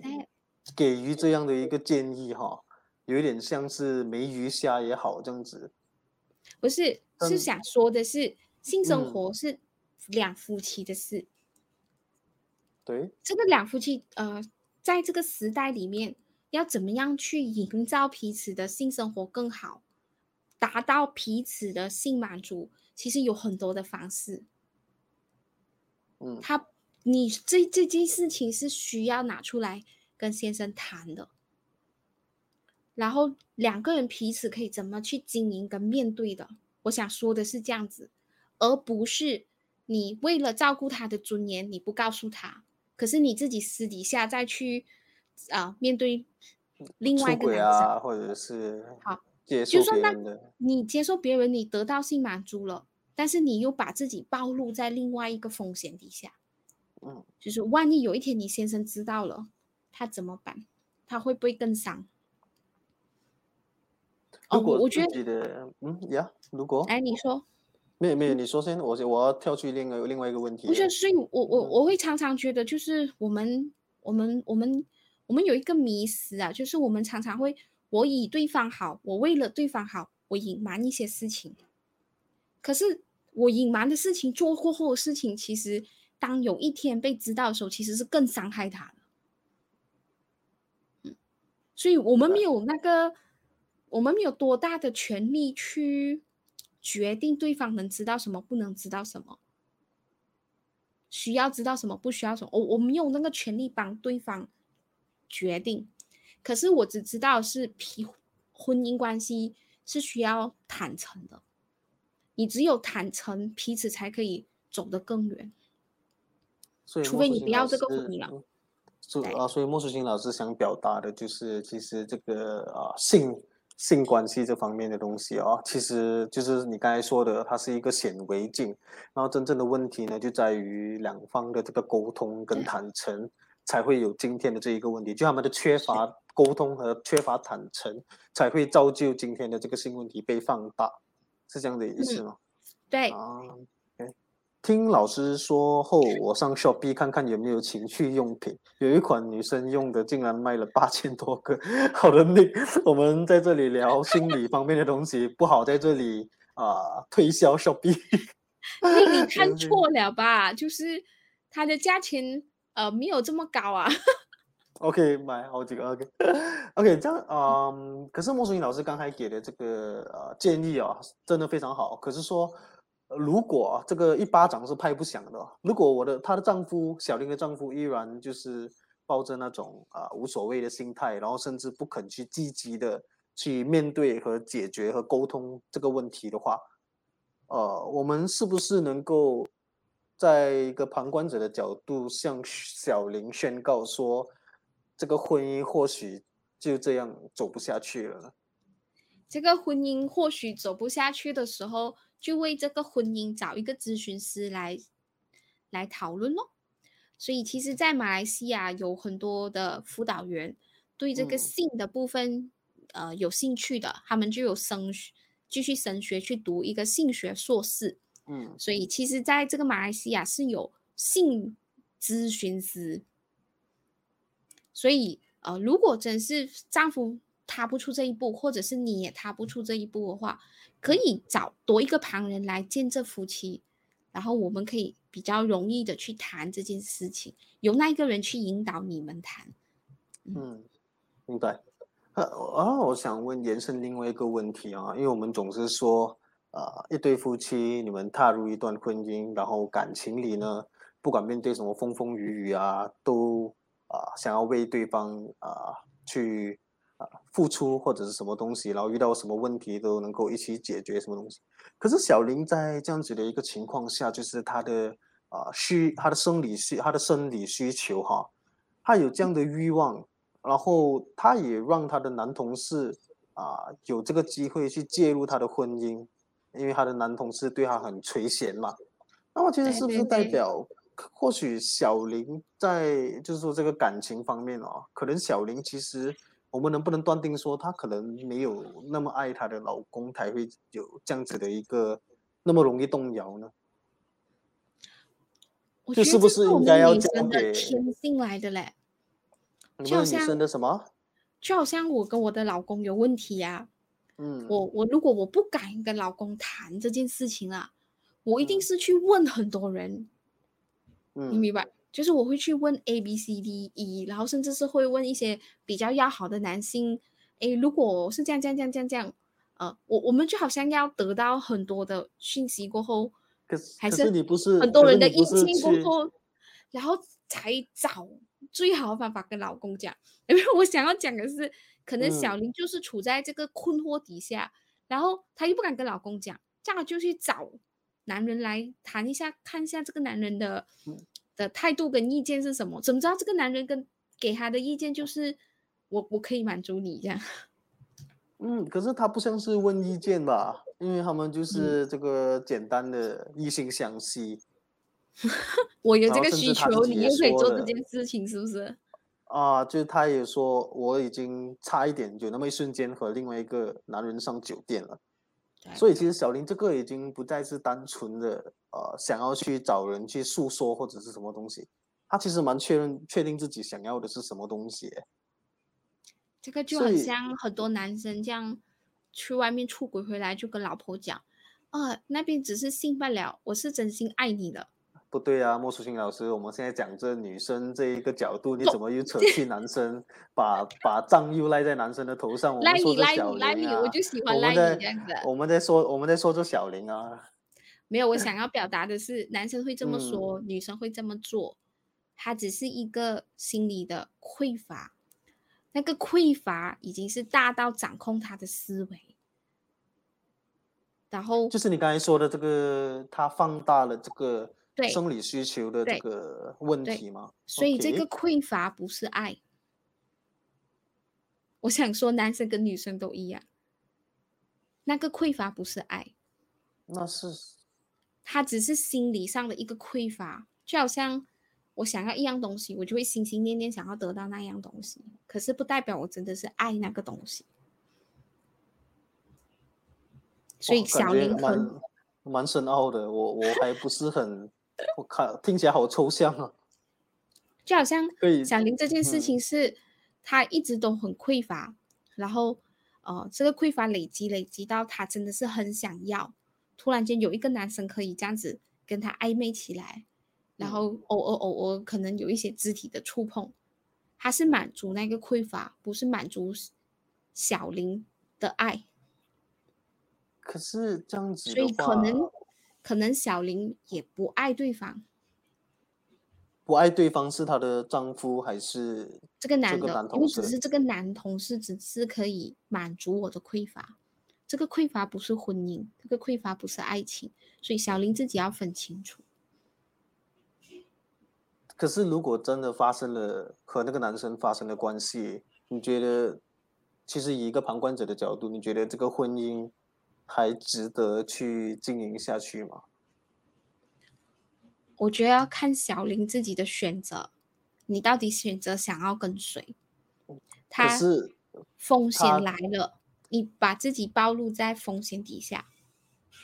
给予这样的一个建议哈，有一点像是没鱼虾也好这样子。不是，是想说的是，性生活是两夫妻的事。对，这个两夫妻呃，在这个时代里面，要怎么样去营造彼此的性生活更好，达到彼此的性满足，其实有很多的方式。嗯他，你这这件事情是需要拿出来跟先生谈的，然后两个人彼此可以怎么去经营跟面对的。我想说的是这样子，而不是你为了照顾他的尊严，你不告诉他，可是你自己私底下再去啊面对另外一个男生，或者是好接受别人的，你接受别人，你得到性满足了。但是你又把自己暴露在另外一个风险底下，嗯，就是万一有一天你先生知道了，他怎么办？他会不会更伤？哦，我觉得，嗯呀，如果，哎，你说，没有没有，你说先，我我要跳去另外另外一个问题。不是，所以我我我会常常觉得，就是我们我们我们我们有一个迷失啊，就是我们常常会，我以对方好，我为了对方好，我隐瞒一些事情。可是我隐瞒的事情，做过后的事情，其实当有一天被知道的时候，其实是更伤害他的。嗯，所以我们没有那个，我们没有多大的权利去决定对方能知道什么，不能知道什么，需要知道什么，不需要什么。我我没有那个权利帮对方决定。可是我只知道是皮婚姻关系是需要坦诚的。你只有坦诚，彼此才可以走得更远。所以，除非你不要这个婚姻了。所啊，所以莫淑欣老师想表达的就是，其实这个啊性性关系这方面的东西啊，其实就是你刚才说的，它是一个显微镜。然后，真正的问题呢，就在于两方的这个沟通跟坦诚，才会有今天的这一个问题。就他们的缺乏沟通和缺乏坦诚，才会造就今天的这个性问题被放大。是这样的意思吗？对啊，听老师说后，我上 Shopee 看看有没有情趣用品，有一款女生用的，竟然卖了八千 多个。好的，那我们在这里聊心理方面的东西，不好在这里啊推销 Shopee。那你看错了吧？就是它的价钱呃没有这么高啊。OK，买好几个 OK，OK，这样嗯，可是莫淑英老师刚才给的这个呃建议啊，真的非常好。可是说，如果这个一巴掌是拍不响的，如果我的她的丈夫小林的丈夫依然就是抱着那种啊无所谓的心态，然后甚至不肯去积极的去面对和解决和沟通这个问题的话，呃，我们是不是能够在一个旁观者的角度向小林宣告说？这个婚姻或许就这样走不下去了。这个婚姻或许走不下去的时候，就为这个婚姻找一个咨询师来来讨论咯。所以，其实，在马来西亚有很多的辅导员对这个性的部分呃有兴趣的，他们就有升继续升学去读一个性学硕士。嗯，所以，其实，在这个马来西亚是有性咨询师。所以，呃，如果真是丈夫踏不出这一步，或者是你也踏不出这一步的话，可以找多一个旁人来见证夫妻，然后我们可以比较容易的去谈这件事情，由那一个人去引导你们谈。嗯，明白。呃，啊，我想问延伸另外一个问题啊，因为我们总是说，呃，一对夫妻你们踏入一段婚姻，然后感情里呢，不管面对什么风风雨雨啊，都。啊，想要为对方啊去付出或者是什么东西，然后遇到什么问题都能够一起解决什么东西。可是小林在这样子的一个情况下，就是他的啊需他的生理需他的生理需求哈，他有这样的欲望，然后他也让他的男同事啊有这个机会去介入他的婚姻，因为他的男同事对他很垂涎嘛。那么其实是不是代表？或许小林在就是说这个感情方面哦，可能小林其实我们能不能断定说她可能没有那么爱她的老公，才会有这样子的一个那么容易动摇呢？就是不是应该要交给天性来的嘞？就好像女生的什么？就好像我跟我的老公有问题呀，嗯，我我如果我不敢跟老公谈这件事情啊，我一定是去问很多人。嗯你明白？就是我会去问 A、B、C、D、E，然后甚至是会问一些比较要好的男性。诶，如果是这样、这样、这样、这样、这样，呃，我我们就好像要得到很多的讯息过后，可是还是你不是很多人的意见过后，然后才找最好的方法跟老公讲。因为我想要讲的是，可能小林就是处在这个困惑底下，然后她又不敢跟老公讲，这样就去找。男人来谈一下，看一下这个男人的的态度跟意见是什么？怎么知道这个男人跟给他的意见就是我我可以满足你这样？嗯，可是他不像是问意见吧？因为他们就是这个简单的异性相吸。我有这个需求，你又可以做这件事情，是不是？啊，就是他也说我已经差一点，有那么一瞬间和另外一个男人上酒店了。所以其实小林这个已经不再是单纯的呃想要去找人去诉说或者是什么东西，他其实蛮确认确定自己想要的是什么东西。这个就很像很多男生这样去外面出轨回来就跟老婆讲，啊那边只是性罢了，我是真心爱你的。不对啊，莫淑清老师，我们现在讲这女生这一个角度，你怎么又扯去男生，把把账又赖在男生的头上？我们说这小林啊，我就喜欢赖你这样子。我们在说我们在说这小林啊，没有，我 想要表达的是，男生会这么说，女生会这么做，他只是一个心理的匮乏，那个匮乏已经是大到掌控他的思维，然后就是你刚才说的这个，他放大了这个。对生理需求的这个问题吗？所以这个匮乏不是爱。我想说，男生跟女生都一样，那个匮乏不是爱，那是他只是心理上的一个匮乏，就好像我想要一样东西，我就会心心念念想要得到那样东西，可是不代表我真的是爱那个东西。所以小林很蛮深奥的，我我还不是很。我靠听起来好抽象啊，就好像小林这件事情是，他一直都很匮乏，然后呃，这个匮乏累积累积到他真的是很想要，突然间有一个男生可以这样子跟他暧昧起来，然后偶尔偶尔可能有一些肢体的触碰，他是满足那个匮乏，不是满足小林的爱。可是这样子，所以可能。可能小林也不爱对方，不爱对方是她的丈夫还是这个男的？因为只是这个男同事只是可以满足我的匮乏，这个匮乏不是婚姻，这个匮乏不是爱情，所以小林自己要分清楚。可是如果真的发生了和那个男生发生的关系，你觉得，其实以一个旁观者的角度，你觉得这个婚姻？还值得去经营下去吗？我觉得要看小林自己的选择，你到底选择想要跟谁？他是风险来了，你把自己暴露在风险底下。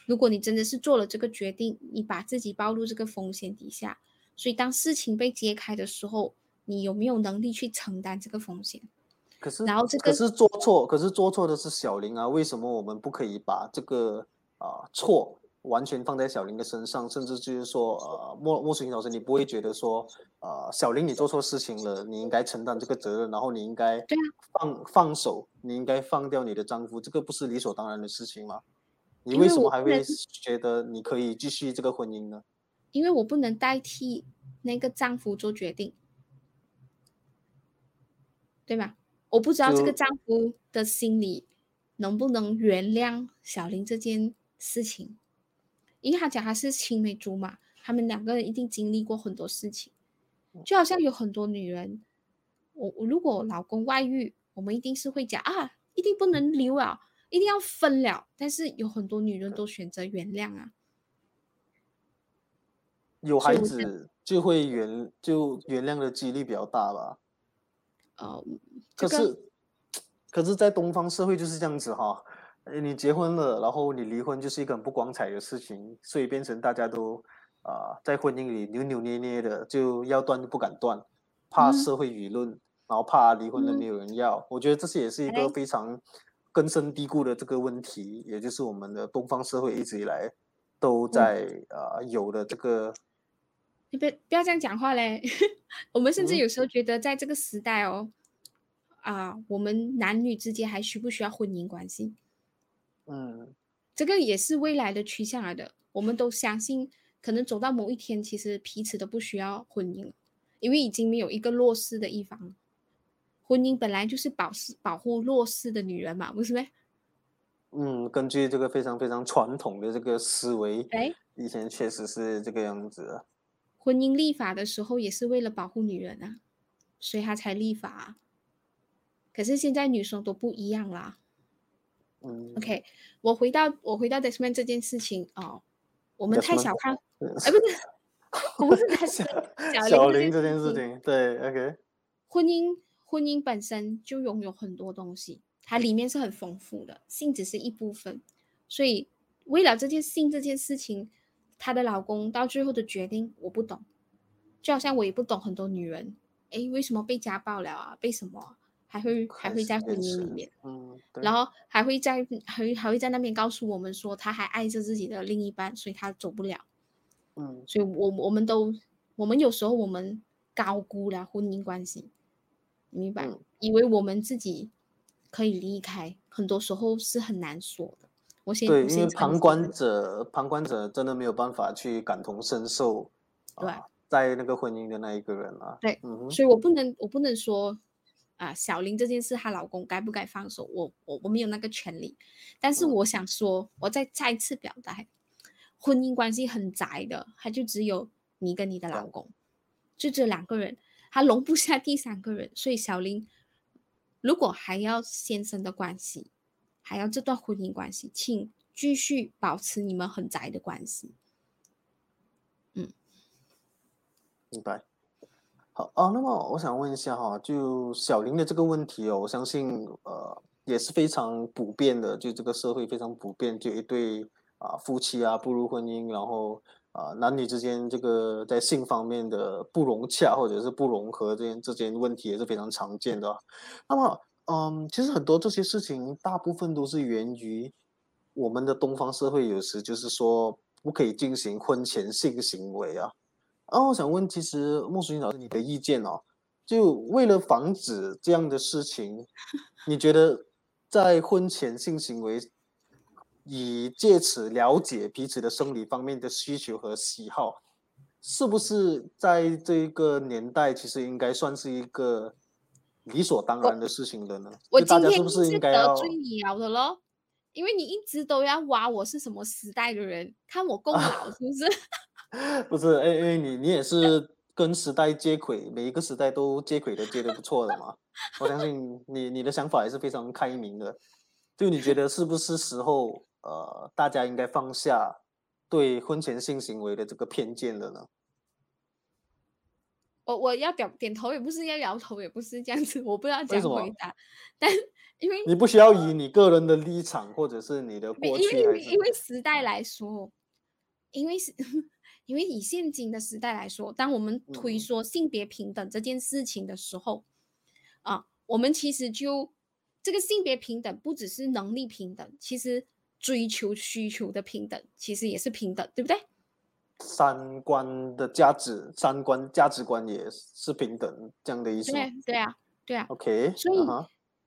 如果你真的是做了这个决定，你把自己暴露这个风险底下，所以当事情被揭开的时候，你有没有能力去承担这个风险？可是，然后这个可是做错，可是做错的是小林啊！为什么我们不可以把这个啊错完全放在小林的身上？甚至就是说，呃，莫莫水平老师，你不会觉得说，呃，小林你做错事情了，你应该承担这个责任，然后你应该对啊放放手，你应该放掉你的丈夫，这个不是理所当然的事情吗？你为什么还会觉得你可以继续这个婚姻呢？因为我不能代替那个丈夫做决定，对吗？我不知道这个丈夫的心里能不能原谅小林这件事情，因为他讲他是青梅竹马，他们两个人一定经历过很多事情，就好像有很多女人，我我如果老公外遇，我们一定是会讲啊，一定不能留啊，一定要分了，但是有很多女人都选择原谅啊，有孩子就会原就原谅的几率比较大吧。呃，可是，可是，在东方社会就是这样子哈，呃你结婚了，然后你离婚就是一个很不光彩的事情，所以变成大家都啊、在婚姻里扭扭捏捏的，就要断都不敢断，怕嗯。社会舆论，然后怕离婚了嗯。没有人要。我觉得这是也是一个哎非常根深蒂固的这个问题，也就是我们的东方社会一直以来都嗯。在啊、有的这个你别不要这样讲话嘞！我们甚至嗯有时候觉得，在这个时代哦，啊，我们男女之间还需不需要婚姻关系？嗯这个也是未来的趋向来的。我们都相信，可能走到某一天，其实彼此都不需要婚姻了，因为已经没有一个弱势的一方。婚姻本来就是保护保护弱势的女人嘛，不是呗？嗯，根据这个非常非常传统的这个思维，哎，以前确实是这个样子的。婚姻立法的时候也是为了保护女人啊，所以他才立法啊。可是现在女生都不一样啦。嗯。OK，我回到我回到 Desmond 这件事情哦，我们太小看，嗯哎，不是，我不是太小小小林林这件事情情，对，OK，婚姻婚姻本身就拥有很多东西，它里面是很丰富的，性只是一部分，所以为了这件性这件事情，她的老公到最后的决定我不懂，就好像我也不懂很多女人，诶，为什么被家暴了啊？被什么啊还会还会在婚姻里面？嗯，然后还会在还会还会在那边告诉我们说他还爱着自己的另一半，所以他走不了。嗯所以我我们都我们有时候我们高估了婚姻关系，明白？嗯以为我们自己可以离开，很多时候是很难说的。我先对，因为旁观者，旁观者真的没有办法去感同身受，对啊，在那个婚姻的那一个人啊，对嗯，所以我不能我不能说啊，小林这件事她老公该不该放手，我我我没有那个权利。但是嗯我想说，我再再次表达，婚姻关系很窄的，它就只有你跟你的老公，就这两个人，他容不下第三个人。所以小林如果还要先生的关系，还要这段婚姻关系，请继续保持你们很宅的关系。明白。好啊，那么我想问一下哈，就小林的这个问题哦，我相信呃也是非常普遍的，就这个社会非常普遍，就一对啊夫妻啊步入婚姻，然后啊男女之间这个在性方面的不融洽或者是不融合这件这件问题也是非常常见的。那么嗯，其实很多这些事情大部分都是源于我们的东方社会，有时就是说不可以进行婚前性行为啊。啊，我想问，其实莫淑英老师，你的意见哦，就为了防止这样的事情，你觉得在婚前性行为，以借此了解彼此的生理方面的需求和喜好，是不是在这个年代，其实应该算是一个理所当然的事情了呢？我今天是不是应该得要？罪你了的咯，因为你一直都要挖我是什么时代的人，看我够老是不是？不是，哎哎，你你也是跟时代接轨，每一个时代都接轨的接的不错的嘛。我相信你你的想法也是非常开明的。就你觉得是不是时候，呃，大家应该放下对婚前性行为的这个偏见了呢？我我要表点头也不是，要摇头也不是这样子，我不知道怎么样回答。但因为你不需要以你个人的立场或者是你的过去因为因为时代来说，因为是 因为以现今的时代来说，当我们推嗯说性别平等这件事情的时候，啊，我们其实就这个性别平等不只是能力平等，其实追求需求的平等，其实也是平等，对不对？三观的价值、三观价值观也是平等这样的意思对对啊，对啊。？OK，所以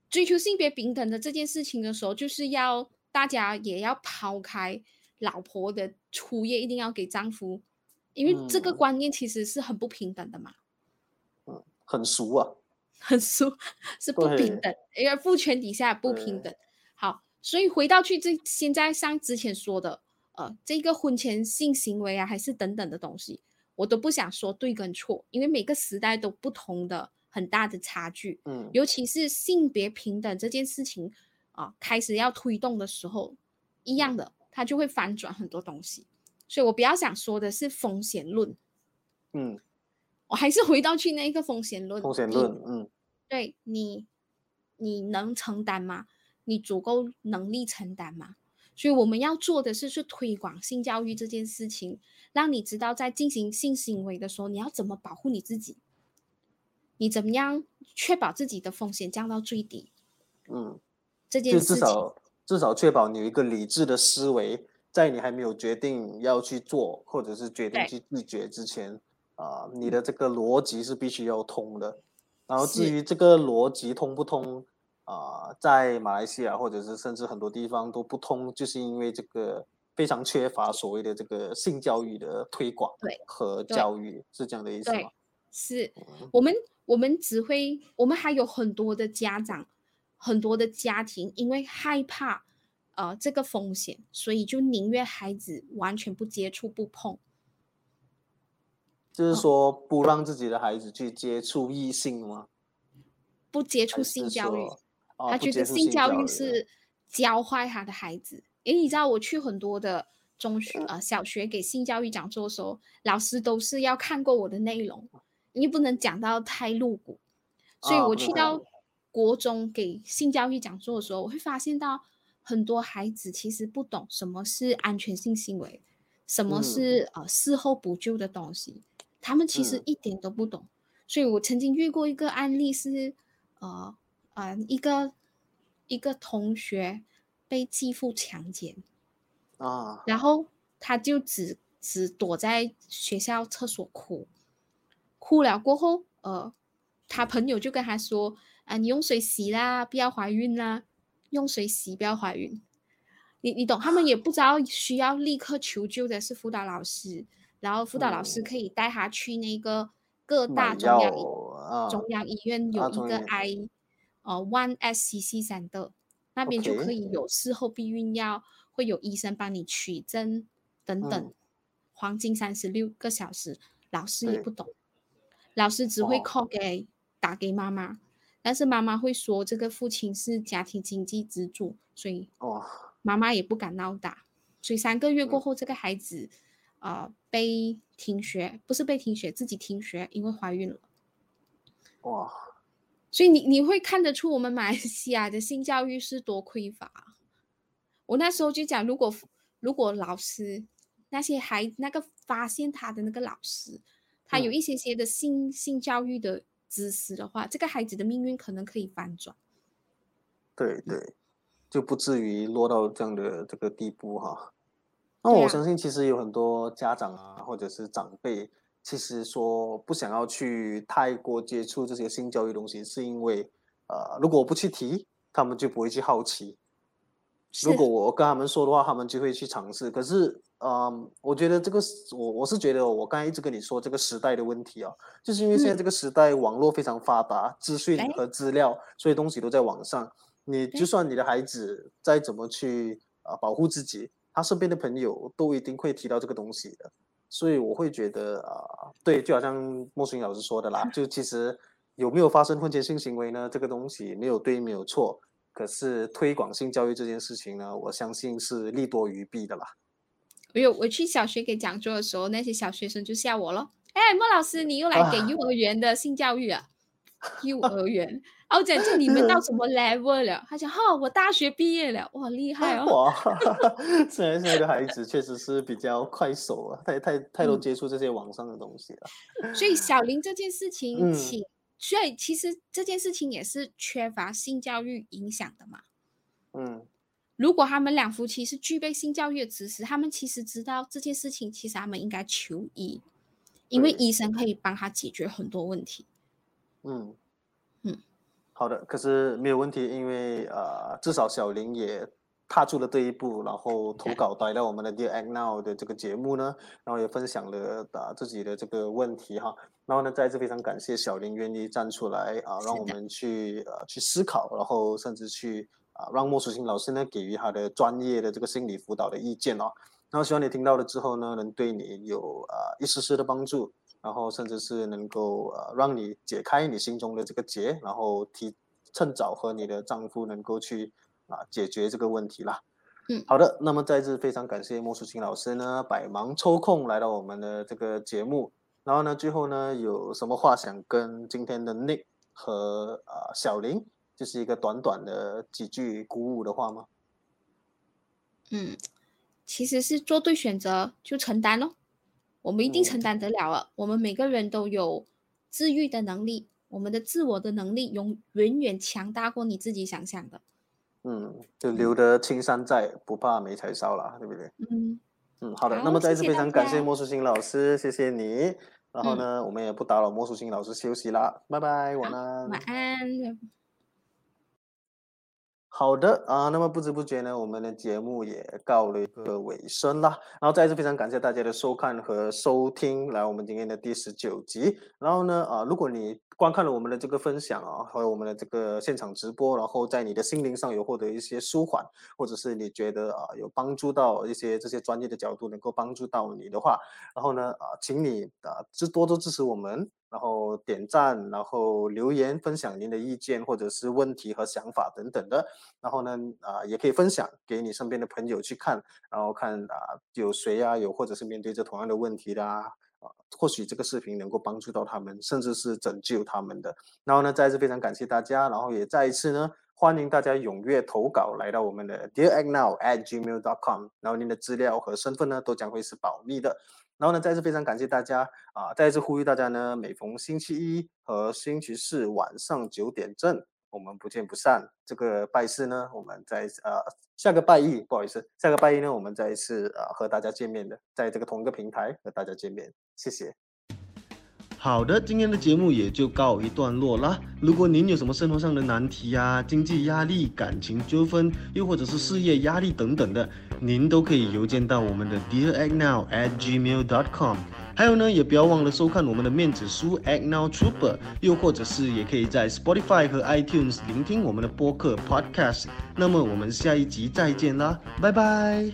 追求性别平等的这件事情的时候，就是要大家也要抛开老婆的初夜一定要给丈夫，因为这个嗯观念其实是很不平等的嘛。嗯很俗啊。很俗，是不平等，因为父权底下不平等。好，所以回到去这现在像之前说的，呃，这个婚前性行为啊，还是等等的东西，我都不想说对跟错，因为每个时代都不同的很大的差距。嗯，尤其是性别平等这件事情啊，开始要推动的时候，一样的，它就会反转很多东西。所以我比较想说的是风险论。嗯。我还是回到去那个风险论。风险论，嗯，对你，你能承担吗？你足够能力承担吗？所以我们要做的是去推广性教育这件事情，让你知道在进行性行为的时候，你要怎么保护你自己，你怎么样确保自己的风险降到最低。嗯，这件事情至少至少确保你有一个理智的思维，在你还没有决定要去做，或者是决定去拒绝之前。啊，你的这个逻辑是必须要通的，然后至于这个逻辑通不通啊，在马来西亚或者是甚至很多地方都不通，就是因为这个非常缺乏所谓的这个性教育的推广和教育，是这样的意思吗？是我们我们只会，我们还有很多的家长，很多的家庭，因为害怕呃这个风险，所以就宁愿孩子完全不接触不碰。就是说，不让自己的孩子去接触异性吗？不接触性教育，他觉得性教育是教坏他的孩子。诶，你知道我去很多的中学、呃小学给性教育讲座的时候，老师都是要看过我的内容，你不能讲到太露骨。所以我去到国中给性教育讲座的时候，我会发现到很多孩子其实不懂什么是安全性行为，什么是呃事后补救的东西。他们其实一点都不懂，所以我曾经遇过一个案例是，呃呃，一个一个同学被继父强奸。啊，然后他就只只躲在学校厕所哭，哭了过后，呃，他朋友就跟他说啊，你用水洗啦，不要怀孕啦，用水洗不要怀孕，你你懂，他们也不知道需要立刻求救的是辅导老师。然后辅导老师可以带他去那个各大中央中央医院有一个 I，呃，One SCC 三的那边就可以有事后避孕药，会有医生帮你取针等等，黄金三十六个小时，老师也不懂，老师只会 call 给打给妈妈，但是妈妈会说这个父亲是家庭经济支柱，所以妈妈也不敢闹大，所以三个月过后这个孩子。啊，被停学不是被停学，自己停学，因为怀孕了。哇！所以你你会看得出我们马来西亚的性教育是多匮乏。我那时候就讲，如果如果老师那些孩那个发现他的那个老师，他有一些些的性性教育的知识的话，这个孩子的命运可能可以翻转。对对，就不至于落到这样的这个地步哈。那我相信，其实有很多家长啊，或者是长辈，其实说不想要去太过接触这些性教育东西，是因为，呃，如果我不去提，他们就不会去好奇；如果我跟他们说的话，他们就会去尝试。可是，嗯，我觉得这个，我我是觉得，我刚才一直跟你说这个时代的问题啊，就是因为现在这个时代网络非常发达，资讯和资料，所以东西都在网上。你就算你的孩子再怎么去啊保护自己。他身边的朋友都一定会提到这个东西的，所以我会觉得啊，对，就好像莫欣老师说的啦，就其实有没有发生婚前性行为呢？这个东西没有对，没有错。可是推广性教育这件事情呢，我相信是利多于弊的啦。我有我去小学给讲座的时候，那些小学生就笑我了。哎，莫老师，你又来给幼儿园的性教育啊？幼儿园。我讲就你们到什么 level 了？他讲哈，我大学毕业了，哇，厉害哦！哇，现在现在的孩子确实是比较快手啊，太太太多接触这些网上的东西了。所以小林这件事情，请，所以其实这件事情也是缺乏性教育影响的嘛。嗯，如果他们两夫妻是具备性教育的知识，他们其实知道这件事情，其实他们应该求医，因为医生可以帮他解决很多问题。嗯嗯。好的，可是没有问题，因为呃，至少小林也踏出了这一步，然后投稿来到我们的 Dear Act Now 的这个节目呢，然后也分享了啊自己的这个问题哈。然后呢，再次非常感谢小林愿意站出来啊，让我们去呃去思考，然后甚至去啊让莫淑清老师呢给予他的专业的这个心理辅导的意见哦。然后希望你听到了之后呢，能对你有啊一丝丝的帮助，然后甚至是能够呃让你解开你心中的这个结，然后提趁早和你的丈夫能够去啊解决这个问题啦。嗯，好的，那么再次非常感谢莫淑清老师呢百忙抽空来到我们的这个节目，然后呢最后呢有什么话想跟今天的 Nick 和啊小林，就是一个短短的几句鼓舞的话吗？嗯。其实是做对选择就承担咯，我们一定承担得了了。我们每个人都有治愈的能力，我们的自我的能力永远远强大过你自己想象的。嗯，就留得青山在，不怕没柴烧了，对不对？嗯嗯，好的。那么再一次非常感谢莫淑清老师，谢谢你。然后呢，我们也不打扰莫淑清老师休息啦，拜拜，晚安。晚安。好的啊，那么不知不觉呢，我们的节目也告了一个尾声啦。然后再次非常感谢大家的收看和收听，来我们今天的第十九集。然后呢，啊，如果你观看了我们的这个分享啊，还有我们的这个现场直播，然后在你的心灵上有获得一些舒缓，或者是你觉得啊有帮助到一些这些专业的角度能够帮助到你的话，然后呢，啊，请你啊支多多支持我们。然后点赞，然后留言分享您的意见或者是问题和想法等等的。然后呢，啊，也可以分享给你身边的朋友去看，然后看啊有谁啊有或者是面对着同样的问题的啊，或许这个视频能够帮助到他们，甚至是拯救他们的。然后呢，再一次非常感谢大家，然后也再一次呢欢迎大家踊跃投稿来到我们的 dearactnow@gmail.com，然后您的资料和身份呢都将会是保密的。然后呢，再次非常感谢大家啊！再一次呼吁大家呢，每逢星期一和星期四晚上九点正，我们不见不散。这个拜四呢，我们在呃下个拜一，不好意思，下个拜一呢，我们再一次啊和大家见面的，在这个同一个平台和大家见面。谢谢。好的，今天的节目也就告一段落啦。如果您有什么生活上的难题啊、经济压力、感情纠纷，又或者是事业压力等等的，您都可以邮件到我们的 dearactnow@gmail.com。还有呢，也不要忘了收看我们的面子书 Act Now Trooper，又或者是也可以在 Spotify 和 iTunes 聆听我们的播客 Podcast。那么我们下一集再见啦，拜拜。